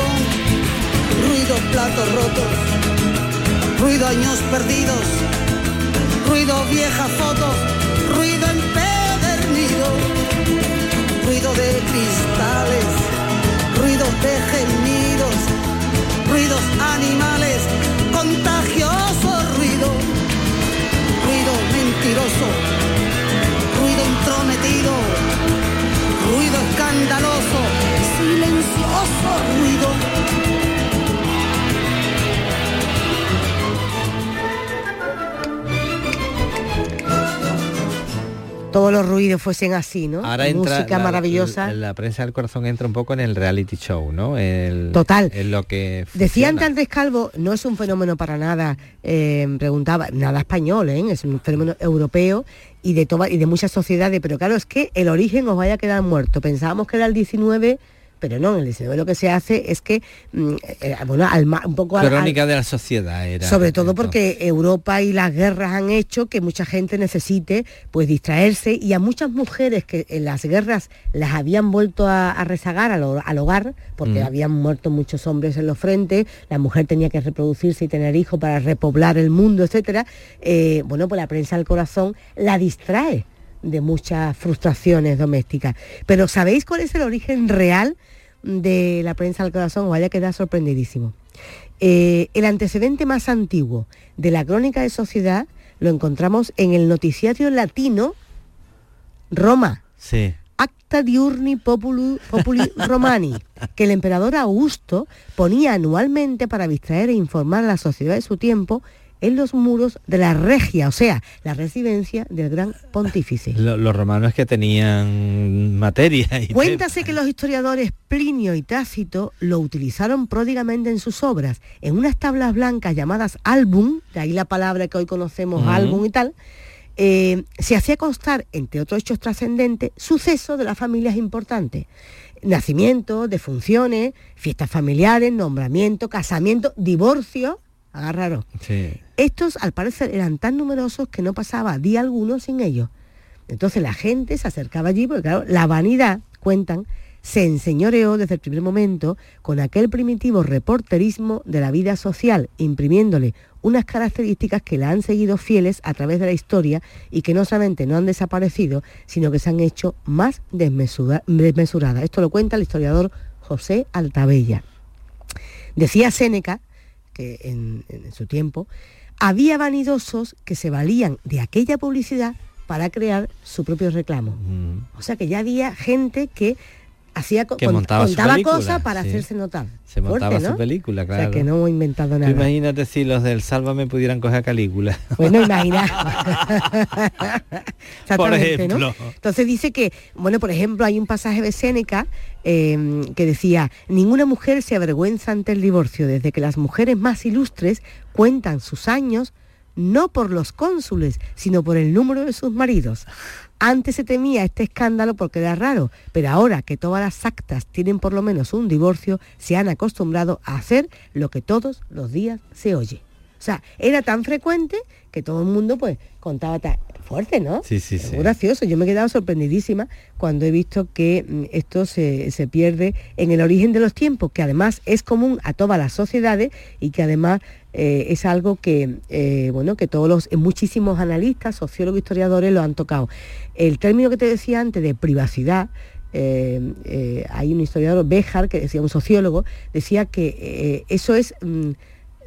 Ruido platos rotos, ruido años perdidos, ruido viejas fotos, ruido empedernido, ruido de cristales, ruidos de gemidos, ruidos animales, contagioso ruido, ruido mentiroso, ruido intrometido, ruido escandaloso, silencioso ruido. Todos los ruidos fuesen así, ¿no? Ahora entra Música la- maravillosa. La, la prensa del corazón entra un poco en el reality show, ¿no? El- Total. En lo que Decía antes Andrés Calvo, no es un fenómeno para nada, eh, preguntaba, nada español, ¿eh? es un fenómeno europeo y de, toda- y de muchas sociedades, pero claro, es que el origen os vaya a quedar muerto. Pensábamos que era el 19, pero no, en el 19 lo que se hace es que, mm, eh, bueno, al ma- un poco al- al- Crónica de la sociedad era. sobre todo porque Europa y las guerras han hecho que mucha gente necesite pues distraerse y a muchas mujeres que en las guerras las habían vuelto a, a rezagar al, ho- al hogar porque Mm. habían muerto muchos hombres en los frentes, la mujer tenía que reproducirse y tener hijos para repoblar el mundo, etcétera. eh, bueno, pues la prensa del corazón la distrae de muchas frustraciones domésticas. Pero ¿sabéis cuál es el origen real de la prensa del corazón? Os vaya a quedar sorprendidísimo. Eh, el antecedente más antiguo de la crónica de sociedad lo encontramos en el noticiario latino Roma, Sí. Acta diurni populi, populi [LAUGHS] romani, que el emperador Augusto ponía anualmente para distraer e informar a la sociedad de su tiempo en los muros de la regia, o sea, la residencia del gran pontífice. Lo- los romanos que tenían materia y Cuéntase que los historiadores Plinio y Tácito lo utilizaron pródigamente en sus obras, en unas tablas blancas llamadas álbum, de ahí la palabra que hoy conocemos, Ujú. álbum y tal, eh, se hacía constar, entre otros hechos trascendentes, sucesos de las familias importantes. Nacimientos, defunciones, fiestas familiares, nombramiento, casamiento, divorcio, agarraros. Sí. Estos, al parecer, eran tan numerosos que no pasaba día alguno sin ellos. Entonces la gente se acercaba allí, porque claro, la vanidad, cuentan, se enseñoreó desde el primer momento con aquel primitivo reporterismo de la vida social, imprimiéndole unas características que la han seguido fieles a través de la historia y que no solamente no han desaparecido, sino que se han hecho más desmesura- desmesuradas. Esto lo cuenta el historiador José Altabella. Decía Séneca, que en, en su tiempo, había vanidosos que se valían de aquella publicidad para crear su propio reclamo. O sea que ya había gente que hacía Que montaba contaba cosas para sí. hacerse notar. Se montaba Fuerte, su ¿no? película, O sea claro. que no hemos inventado nada. imagínate si los del Sálvame pudieran coger a Calígula. Bueno, [LAUGHS] imagina. [LAUGHS] [LAUGHS] Exactamente, ¿no? ejemplo. Entonces dice que, bueno, por ejemplo, hay un pasaje de Séneca eh, que decía, ninguna mujer se avergüenza ante el divorcio, desde que las mujeres más ilustres cuentan sus años, no por los cónsules, sino por el número de sus maridos. Antes se temía este escándalo porque era raro, pero ahora que todas las actas tienen por lo menos un divorcio, se han acostumbrado a hacer lo que todos los días se oye. O sea, era tan frecuente que todo el mundo pues contaba tan fuerte, ¿no? Sí, sí, sí. Muy gracioso. Yo me he quedado sorprendidísima cuando he visto que mm, esto se, se pierde en el origen de los tiempos, que además es común a todas las sociedades y que además eh, es algo que, eh, bueno, que todos los, muchísimos analistas, sociólogos, historiadores lo han tocado. El término que te decía antes de privacidad, eh, hay un historiador, Béjar, que decía, un sociólogo, decía que eso es mm,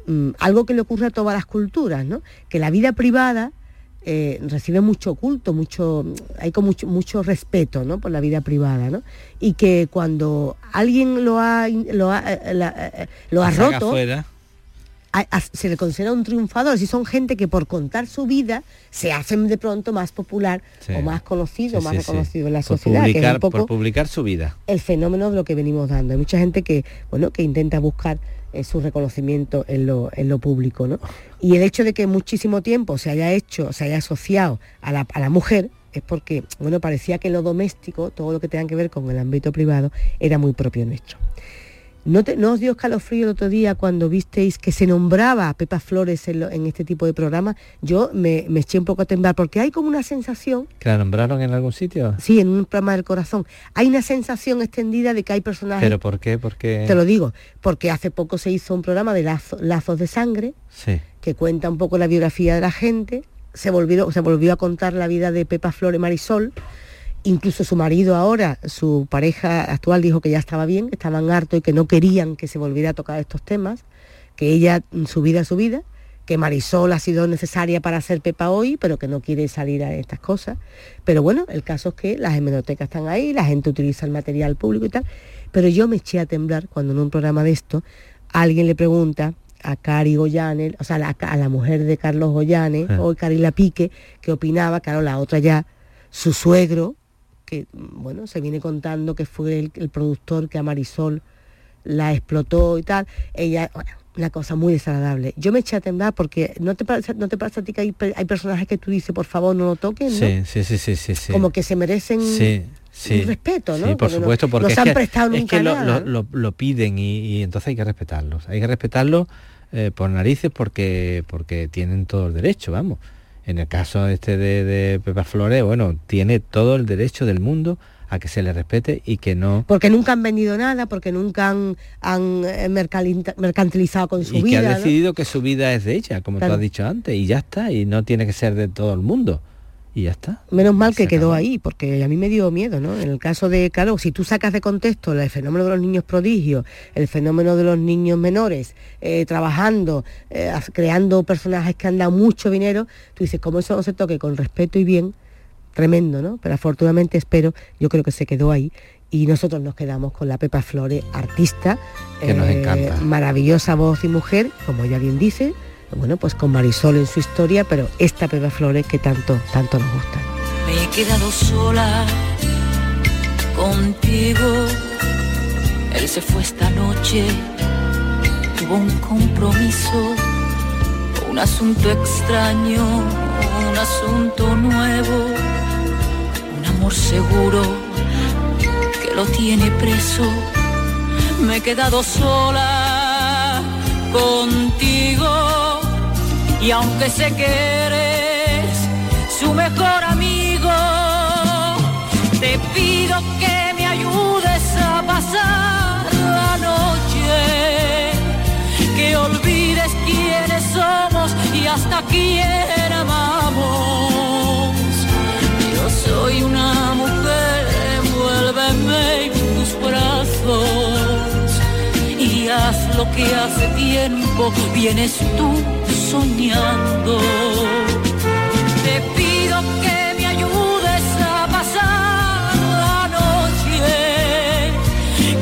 mm, algo que le ocurre a todas las culturas, ¿no? Que la vida privada recibe mucho culto, mucho, hay con mucho, mucho respeto ¿no? por la vida privada, ¿no? Y que cuando alguien lo ha, lo ha, lo ha roto, se le considera un triunfador, si son gente que por contar su vida se hacen de pronto más popular o más conocido, más reconocido en la sociedad. que es un poco por publicar su vida. El fenómeno de lo que venimos dando. Hay mucha gente que, bueno, que intenta buscar eh, su reconocimiento en lo, en lo público, ¿no? Y el hecho de que muchísimo tiempo se haya hecho, se haya asociado a la, a la mujer, es porque, bueno, parecía que lo doméstico, todo lo que tenga que ver con el ámbito privado, era muy propio nuestro. ¿No, os dio escalofrío el otro día cuando visteis que se nombraba a Pepa Flores en, este tipo de programa? Yo me, eché un poco a temblar porque hay como una sensación... ¿Que la nombraron en algún sitio? Sí, en un programa del corazón. Hay una sensación extendida de que hay personajes... ¿Pero por qué? Porque... Te lo digo, porque hace poco se hizo un programa de Lazos de Sangre que cuenta un poco la biografía de la gente. Se volvió, se volvió a contar la vida de Pepa Flores Marisol Incluso su marido ahora, su pareja actual dijo que ya estaba bien, que estaban hartos y que no querían que se volviera a tocar estos temas, que ella, mm, su vida su vida, que Marisol ha sido necesaria para ser Pepa hoy, pero que no quiere salir a estas cosas. Pero bueno, el caso es que las hemerotecas están ahí, la gente utiliza el material público y tal. Pero yo me eché a temblar cuando en un programa de esto alguien le pregunta a Cari Goyanes, o sea, a la, mujer de Carlos Goyanes, o Carila Pique, que opinaba, claro, la otra ya, su suegro, que bueno, se viene contando que fue el, productor que a Marisol la explotó y tal. Ella, bueno, una cosa muy desagradable. Yo me eché a temblar porque no te parece, no te pasa a ti que hay, personajes que tú dices, por favor, no lo toquen, Sí, sí, sí, sí, sí, Como que se merecen un respeto, ¿no? Sí, por supuesto, porque no, han prestado es que lo, piden y, entonces hay que respetarlos. Hay que respetarlos eh, por narices porque, porque tienen todo el derecho, vamos. En el caso este de, Pepa Flores, bueno, tiene todo el derecho del mundo a que se le respete y que no... Porque nunca han vendido nada, porque nunca han, eh, mercantilizado con su vida. Y que ha decidido que su vida es de ella, como tú has dicho antes, y ya está, y no tiene que ser de todo el mundo y ya está. Menos mal que quedó ahí, porque a mí me dio miedo, ¿no? En el caso de, claro, si tú sacas de contexto el fenómeno de los niños prodigios, el fenómeno de los niños menores, eh, trabajando, eh, creando personajes que han dado mucho dinero, tú dices, como eso no se toque con respeto y bien, tremendo, ¿no? Pero afortunadamente espero, yo creo que se quedó ahí y nosotros nos quedamos con la Pepa Flores, artista, que nos eh, encanta. maravillosa voz y mujer, como ella bien dice, bueno, pues con Marisol en su historia, pero esta Pepa Flores que tanto, tanto nos gusta. Me he quedado sola contigo. Él se fue esta noche, tuvo un compromiso, un asunto extraño, un asunto nuevo, un amor seguro que lo tiene preso. Me he quedado sola contigo y aunque sé que eres su mejor amigo, te pido que me ayudes a pasar la noche, que olvides quiénes somos y hasta quién amamos. Yo soy una mujer, envuélveme en tus brazos y haz lo que hace tiempo vienes tú soñando. Te pido que me ayudes a pasar la noche,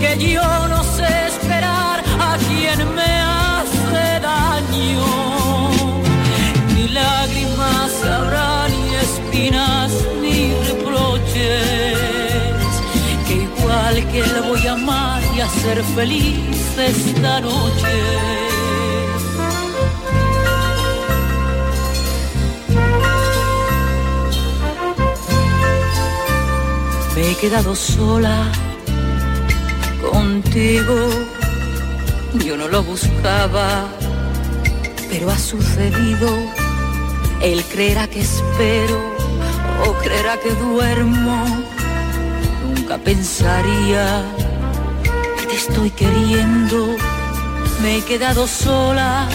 que yo no sé esperar a quien me hace daño. Ni lágrimas habrá, ni espinas, ni reproches, que igual que le voy a amar y a ser feliz esta noche. Me he quedado sola contigo. Yo no lo buscaba, pero ha sucedido. Él creerá que espero o creerá que duermo. Nunca pensaría que te estoy queriendo. Me he quedado sola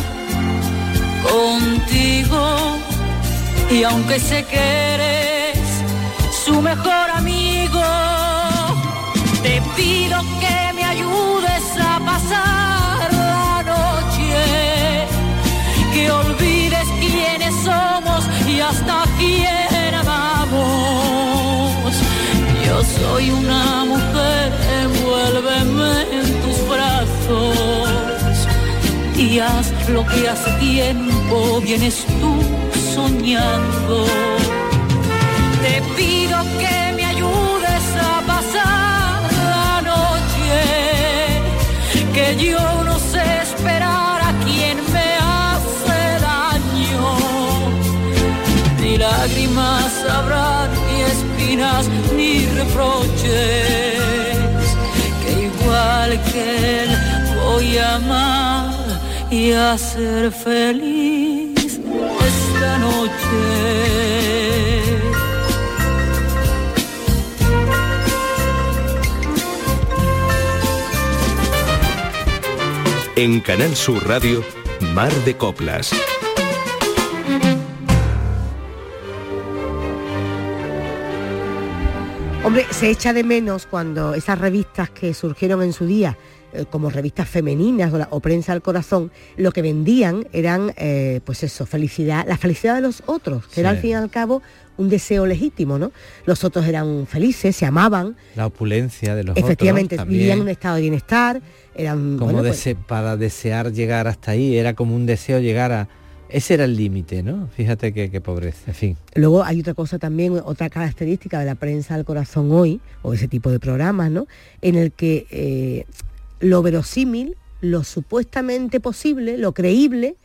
contigo y aunque sé que eres su mejor amigo, lo que hace tiempo vienes tú soñando. Te pido que me ayudes a pasar la noche, que yo no sé esperar a quien me hace daño. Ni lágrimas habrá, ni espinas, ni reproches, que igual que él voy a amar y a ser feliz esta noche. En Canal Sur Radio, Mar de Coplas. Hombre, se echa de menos cuando esas revistas que surgieron en su día, como revistas femeninas o, la- o prensa al corazón, lo que vendían eran, eh, pues eso, felicidad, la felicidad de los otros, que era al fin y al cabo un deseo legítimo, ¿no? Los otros eran felices, se amaban, La opulencia de los efectivamente otros vivían en un estado de bienestar, eran Como bueno, pues, para desear llegar hasta ahí, era como un deseo llegar a... Ese era el límite, ¿no? Fíjate que pobreza, en fin. Luego hay otra cosa también, otra característica de la prensa al corazón hoy, o ese tipo de programas, ¿no? En el que eh, lo verosímil, lo supuestamente posible, lo creíble,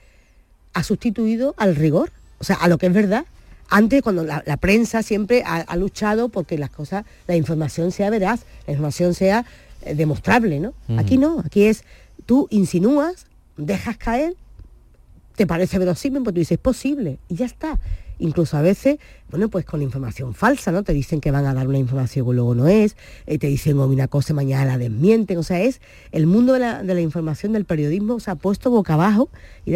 ha sustituido al rigor, o sea, a lo que es verdad. Antes, cuando la, la prensa siempre ha, ha luchado porque las cosas, la información sea veraz, la información sea eh, demostrable, ¿no? Aquí no, aquí es, tú insinúas, dejas caer te parece verosímil, pues tú dices, es posible, y ya está. Incluso a veces, bueno, pues con información falsa, ¿no? Te dicen que van a dar una información que luego no es, eh, te dicen hoy una cosa mañana la desmienten, o sea, es el mundo de la, de la información, del periodismo, se ha puesto boca abajo y,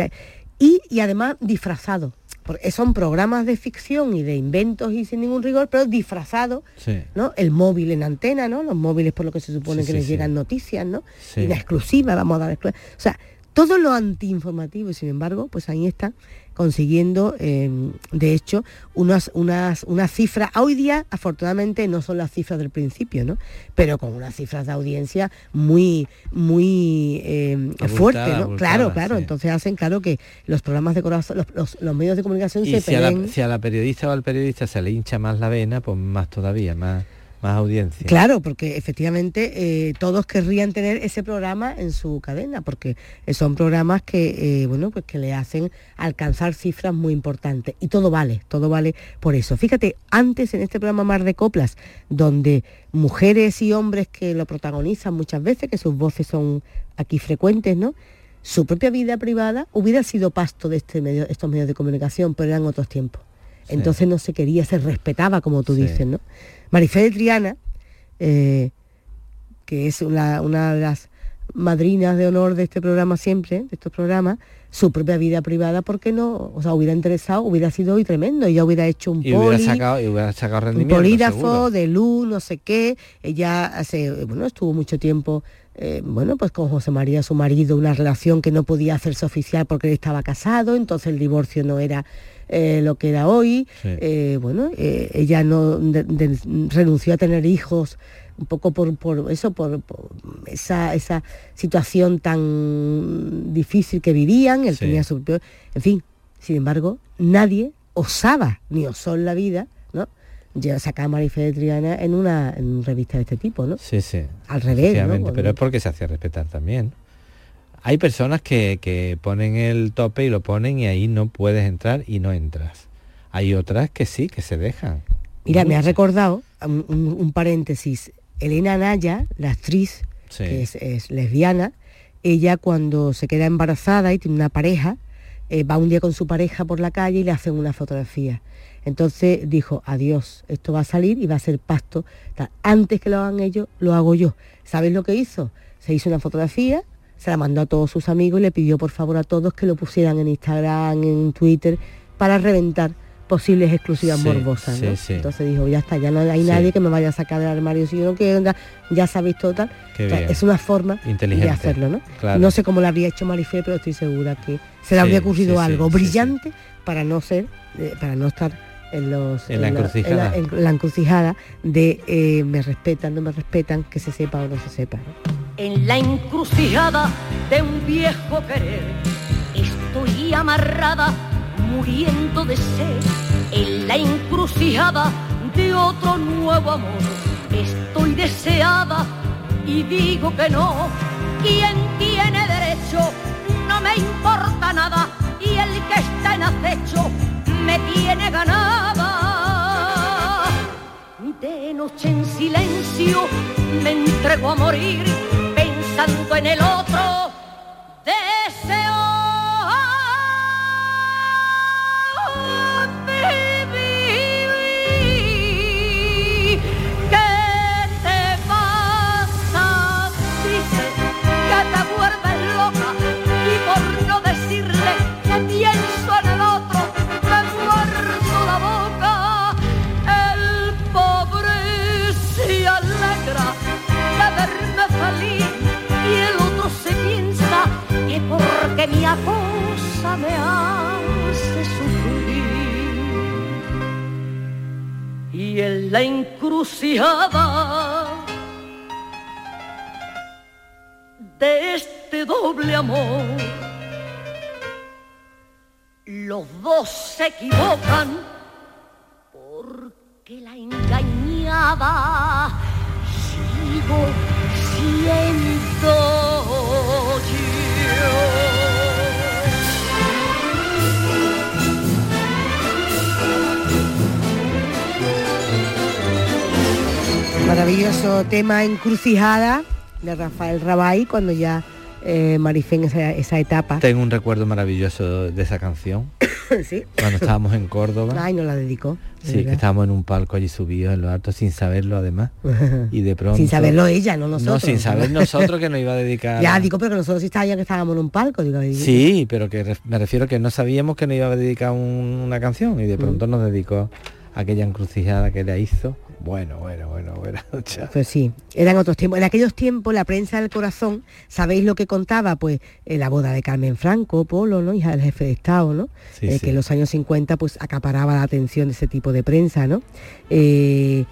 y, y además disfrazado. Porque son programas de ficción y de inventos y sin ningún rigor, pero disfrazados Sí. ¿no? El móvil en antena, ¿no? Los móviles por lo que se supone Sí, que sí, les llegan noticias, ¿no? Sí. Y la exclusiva, vamos a dar exclu- O sea, todo lo antiinformativo y sin embargo, pues ahí está consiguiendo, eh, de hecho, unas, unas, unas cifras, hoy día afortunadamente no son las cifras del principio, ¿no? Pero con unas cifras de audiencia muy, muy eh, Abultada, fuertes, ¿no? abultada, claro, claro, sí. entonces hacen claro que los programas de corazón, los, los- los medios de comunicación Y se si a, la, peleen. si a la periodista o al periodista se le hincha más la vena, pues más todavía, más, más audiencia. Claro, porque efectivamente eh, todos querrían tener ese programa en su cadena, porque eh, son programas que, eh, bueno, pues que le hacen alcanzar cifras muy importantes. Y todo vale, todo vale por eso. Fíjate, antes en este programa Mar de Coplas, donde mujeres y hombres que lo protagonizan muchas veces, que sus voces son aquí frecuentes, ¿no? Su propia vida privada hubiera sido pasto de este medio, estos medios de comunicación, pero eran otros tiempos. Entonces no se quería, se respetaba, como tú Sí. dices, ¿no? Marifé de Triana, eh, que es una, una de las madrinas de honor de este programa siempre, de estos programas, su propia vida privada, porque no, o sea, hubiera interesado, hubiera sido hoy tremendo, ella hubiera hecho un Y hubiera poli, sacado, y hubiera sacado un polígrafo seguro. de luz, no sé qué. Ella hace, bueno, estuvo mucho tiempo, eh, bueno, pues con José María, su marido, una relación que no podía hacerse oficial porque él estaba casado, entonces el divorcio no era eh, lo que era hoy. Sí. Eh, bueno, ella no de- de- renunció a tener hijos un poco por, por eso, por, por esa, esa situación tan difícil que vivían, él Sí. tenía su propio- en fin, sin embargo, nadie osaba, ni osó en la vida, Ya sacar a Marifé de Triana en una, en una revista de este tipo, ¿no? Sí, sí. Al revés, ¿no? Pero es porque se hacía respetar también. Hay personas que, que ponen el tope y lo ponen y ahí no puedes entrar y no entras. Hay otras que sí, que se dejan. Mira, me ha recordado, un, un- un paréntesis, Elena Naya, la actriz, Sí. que es, es lesbiana, ella cuando se queda embarazada y tiene una pareja, eh, va un día con su pareja por la calle y le hacen una fotografía. Entonces dijo, adiós, esto va a salir y va a ser pasto. Antes que lo hagan ellos, lo hago yo. ¿Sabéis lo que hizo? Se hizo una fotografía, se la mandó a todos sus amigos y le pidió por favor a todos que lo pusieran en Instagram, en Twitter, para reventar posibles exclusivas Sí, morbosas. sí, ¿no? sí. Entonces dijo, ya está, ya no hay nadie que me vaya a sacar del armario si yo no quiero, ya, ya sabéis todo Qué O sea, es una forma Inteligente. de hacerlo, ¿no? Claro. No sé cómo lo habría hecho Marifé, pero estoy segura que se le habría ocurrido algo brillante para no ser, eh, para no estar en los En la en encrucijada. en la encrucijada de eh, me respetan, no me respetan, que se sepa o no se sepa. ¿no? En la encrucijada de un viejo querer estoy amarrada, muriendo de sed. En la encrucijada de otro nuevo amor estoy deseada y digo que no. ¿Quién tiene derecho? No me importa nada y el que está en acecho me tiene ganada. De noche en silencio me entrego a morir pensando en el otro. Me hace sufrir. Y en la encrucijada de este doble amor, los dos se equivocan porque la engañada sigo siendo Maravilloso tema Encrucijada de Rafael Rabay cuando ya eh, Marifé en esa, esa etapa. Tengo un recuerdo maravilloso de esa canción. [COUGHS] sí. Cuando estábamos en Córdoba. Ay, no la dedicó. de Sí, que estábamos en un palco allí subidos en lo alto sin saberlo además. [LAUGHS] Y de pronto... Sin saberlo ella, no nosotros. No, sin saber nosotros que nos iba a [LAUGHS] dedicar... Ya digo, pero que nosotros sí sabíamos que estábamos en un palco. Digo, Sí, pero que me refiero que no sabíamos que nos iba a dedicar un- una canción y de Mm. pronto nos dedicó aquella encrucijada que le hizo. Bueno, bueno, bueno, bueno. [LAUGHS] Pues sí, eran otros tiempos. En aquellos tiempos la prensa del corazón, ¿sabéis lo que contaba? Pues eh, la boda de Carmen Franco, Polo, ¿no? Hija del jefe de Estado, ¿no? Sí, Eh, sí. Que en los años 50 pues acaparaba la atención de ese tipo de prensa, ¿no? Eh,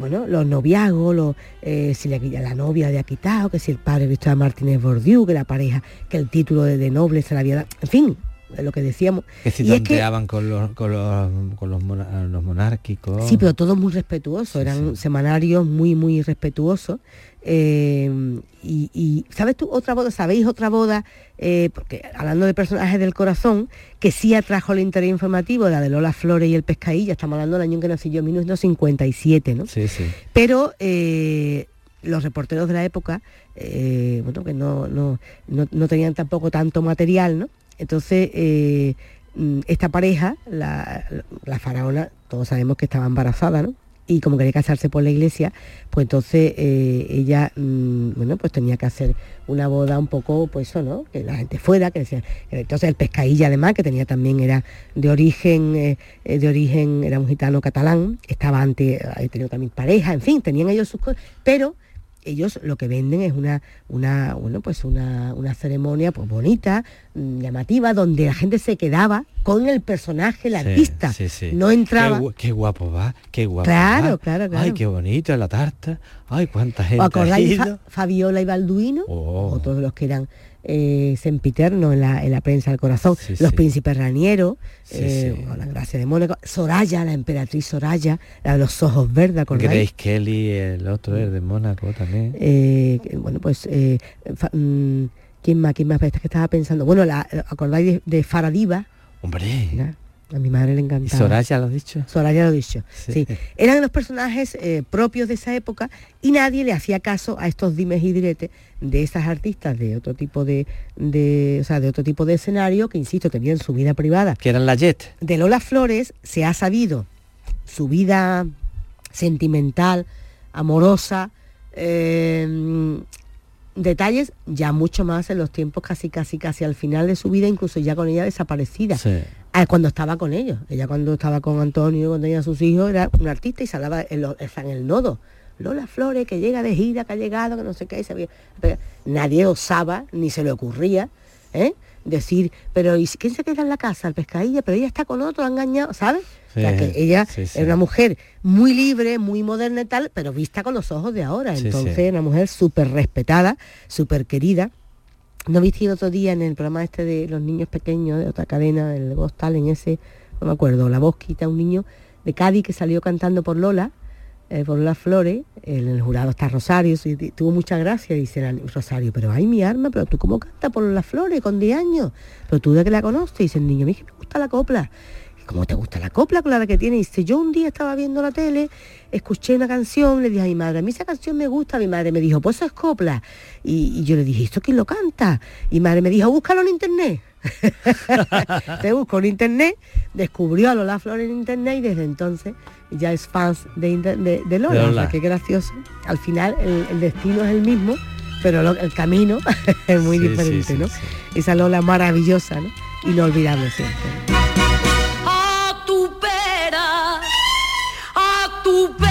bueno, los noviazgos, los, eh, si la, la novia había quitado, que si el padre Cristóbal Martínez Bordiú, que la pareja, que el título de, de noble se la había dado, en fin, de lo que decíamos. Que si Y es que- tonteaban con los, con los, con los, monárquicos. Sí, pero todos muy respetuosos, eran semanarios muy, muy respetuosos. Eh, y, y, ¿sabes tú otra boda? ¿Sabéis otra boda? Eh, porque hablando de personajes del corazón, que sí atrajo el interés informativo, la de Lola Flores y el Pescadilla, estamos hablando del año en que nací yo, 1957, ¿no? Sí, sí. Pero eh, los reporteros de la época, bueno, que no, no, no, no tenían tampoco tanto material, ¿no? Entonces, eh, mm, esta pareja, la, la faraona, todos sabemos que estaba embarazada, ¿no? Y como quería casarse por la iglesia, pues entonces eh, ella, mm, bueno, pues tenía que hacer una boda un poco, pues eso, ¿no? Que la gente fuera, que decía, entonces el pescadilla además, que tenía también, era de origen, eh, de origen, era un gitano catalán, estaba antes, había tenido también pareja, en fin, tenían ellos sus cosas, pero ellos lo que venden es una, una bueno, pues una, una ceremonia pues bonita, mm, llamativa, donde la gente se quedaba con el personaje, el Sí, artista. sí, sí. No entraba. Qué, gu- qué guapo va, qué guapo Claro, va. claro, claro. Ay, qué bonito la tarta. Ay, cuánta gente ¿Os ha acordáis ido. Fa- Fabiola y Balduino? Oh. Otros de los que eran eh, sempiternos en la, en la prensa del corazón. Sí, los sí. príncipes ranieros, Sí, eh, con la gracia de Mónaco. Soraya, la emperatriz Soraya, la de los ojos verdes, ¿acordáis? Grace Kelly, el otro, el de Mónaco también. Eh, bueno, pues, eh, fa- mm, ¿quién más? ¿Quién más? Que estaba pensando. Bueno, la, ¿acordáis de, de Faradiva? Hombre. A mi madre le encantaba. Soraya lo ha dicho. Soraya lo ha dicho. Sí. Eran los personajes eh, propios de esa época y nadie le hacía caso a estos dimes y diretes de esas artistas de otro tipo de, de, o sea, de otro tipo de escenario que insisto tenían su vida privada. Que eran la Jet. De Lola Flores se ha sabido su vida sentimental, amorosa, eh, detalles ya mucho más en los tiempos casi casi casi al final de su vida incluso ya con ella desaparecida Ah, cuando estaba con ellos ella cuando estaba con Antonio cuando tenía sus hijos era un artista y se hablaba en, lo- en el nodo Lola Flores que llega de gira que ha llegado que no sé qué y se había- pero nadie osaba ni se le ocurría ¿eh? decir pero ¿y quién se queda en la casa el pescadilla pero ella está con otro ha engañado ¿sabes? O sea, que ella sí, sí. era una mujer muy libre, muy moderna y tal, pero vista con los ojos de ahora. Entonces, una mujer súper respetada, súper querida. ¿No viste el otro día en el programa este de los niños pequeños de otra cadena, el Ghostal, en ese, no me acuerdo, la voz quita un niño de Cádiz que salió cantando por Lola, eh, por Lola Flores, el jurado está Rosario, y tuvo mucha gracia, dice Rosario, pero ay mi arma, pero tú cómo cantas por Lola Flores con 10 años, pero tú de que la conoces, dice el niño, es que me gusta la copla. ¿Cómo te gusta la copla con la que tiene? Dice, yo un día estaba viendo la tele, escuché una canción, le dije a mi madre, a mí esa canción me gusta, mi madre me dijo, pues eso es copla. Y, y yo le dije, ¿esto quién lo canta? Y mi madre me dijo, búscalo en internet. [LAUGHS] Te busco en internet, descubrió a Lola Flores en internet y desde entonces ya es fans de, de, de Lola. O sea, qué gracioso. Al final el, el destino es el mismo, pero lo- el camino [LAUGHS] es muy Sí, diferente, sí, ¿no? Esa Lola maravillosa, ¿no? Inolvidable siempre. Tu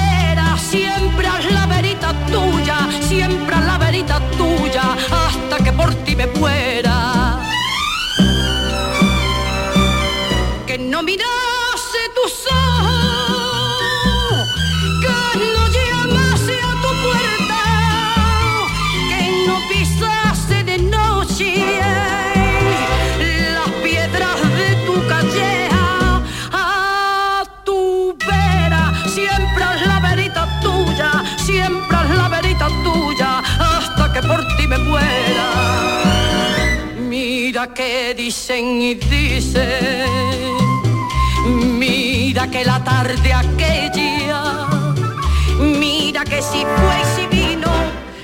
que dicen y dicen. Mira que la tarde aquella mira que si fue y si vino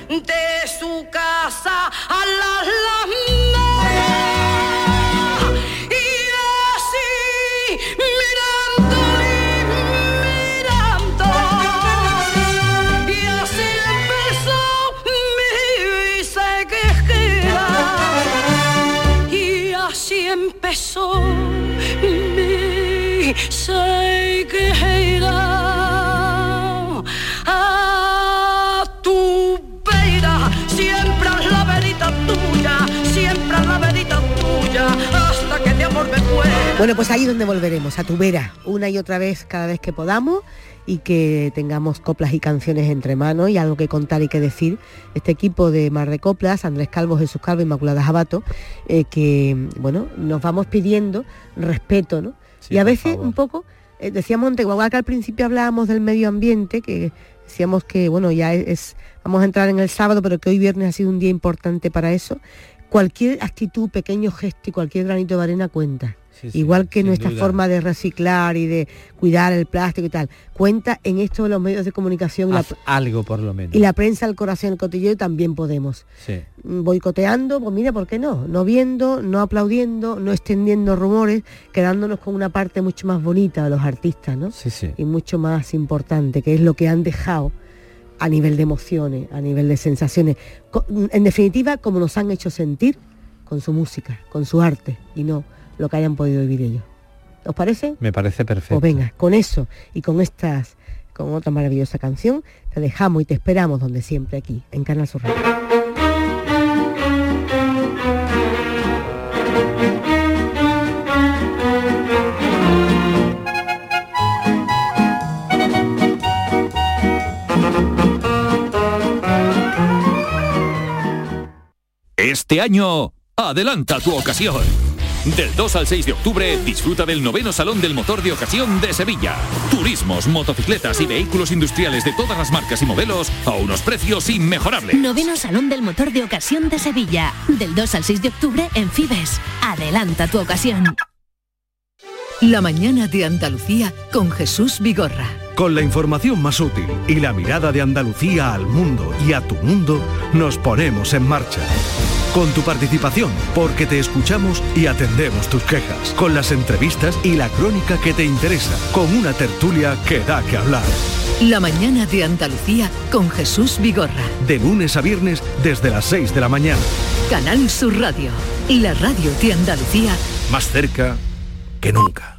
de su casa a las las empezó mi sequejera Bueno, pues ahí es donde volveremos, a tu vera, una y otra vez cada vez que podamos y que tengamos coplas y canciones entre manos y algo que contar y que decir. Este equipo de Mar de Coplas, Andrés Calvo, Jesús Calvo, Inmaculada Jabato, eh, que bueno, nos vamos pidiendo respeto, ¿no? y a veces un poco, eh, decíamos antes, igual que al principio hablábamos del medio ambiente, que decíamos que bueno, ya es- vamos a entrar en el sábado, pero que hoy viernes ha sido un día importante para eso. Cualquier actitud, pequeño gesto y cualquier granito de arena cuenta. Sí, sí, Igual que nuestra duda. forma de reciclar y de cuidar el plástico y tal, cuenta en esto de los medios de comunicación la- Haz algo por lo menos. y la prensa, el corazón, el cotilleo también podemos. Sí. Mm, Boicoteando, pues mira, ¿por qué no? No viendo, no aplaudiendo, no extendiendo rumores, quedándonos con una parte mucho más bonita de los artistas, ¿no? Sí, sí. Y mucho más importante, que es lo que han dejado a nivel de emociones, a nivel de sensaciones. En definitiva, como nos han hecho sentir con su música, con su arte, y no lo que hayan podido vivir ellos. ¿Os parece? Me parece perfecto. Pues venga, con eso y con estas, con otra maravillosa canción, te dejamos y te esperamos donde siempre aquí, en Canal Sur Radio. Este año, adelanta tu ocasión. Del 2 al 6 de octubre, disfruta del noveno Salón del Motor de Ocasión de Sevilla. Turismos, motocicletas y vehículos industriales de todas las marcas y modelos a unos precios inmejorables. Noveno Salón del Motor de Ocasión de Sevilla. Del 2 al 6 de octubre en Fibes. Adelanta tu ocasión. La mañana de Andalucía con Jesús Vigorra. Con la información más útil y la mirada de Andalucía al mundo y a tu mundo, nos ponemos en marcha. Con tu participación, porque te escuchamos y atendemos tus quejas, con las entrevistas y la crónica que te interesa, con una tertulia que da que hablar. La mañana de Andalucía con Jesús Vigorra. De lunes a viernes desde las 6 de la mañana. Canal Sur Radio. La radio de Andalucía. Más cerca que nunca.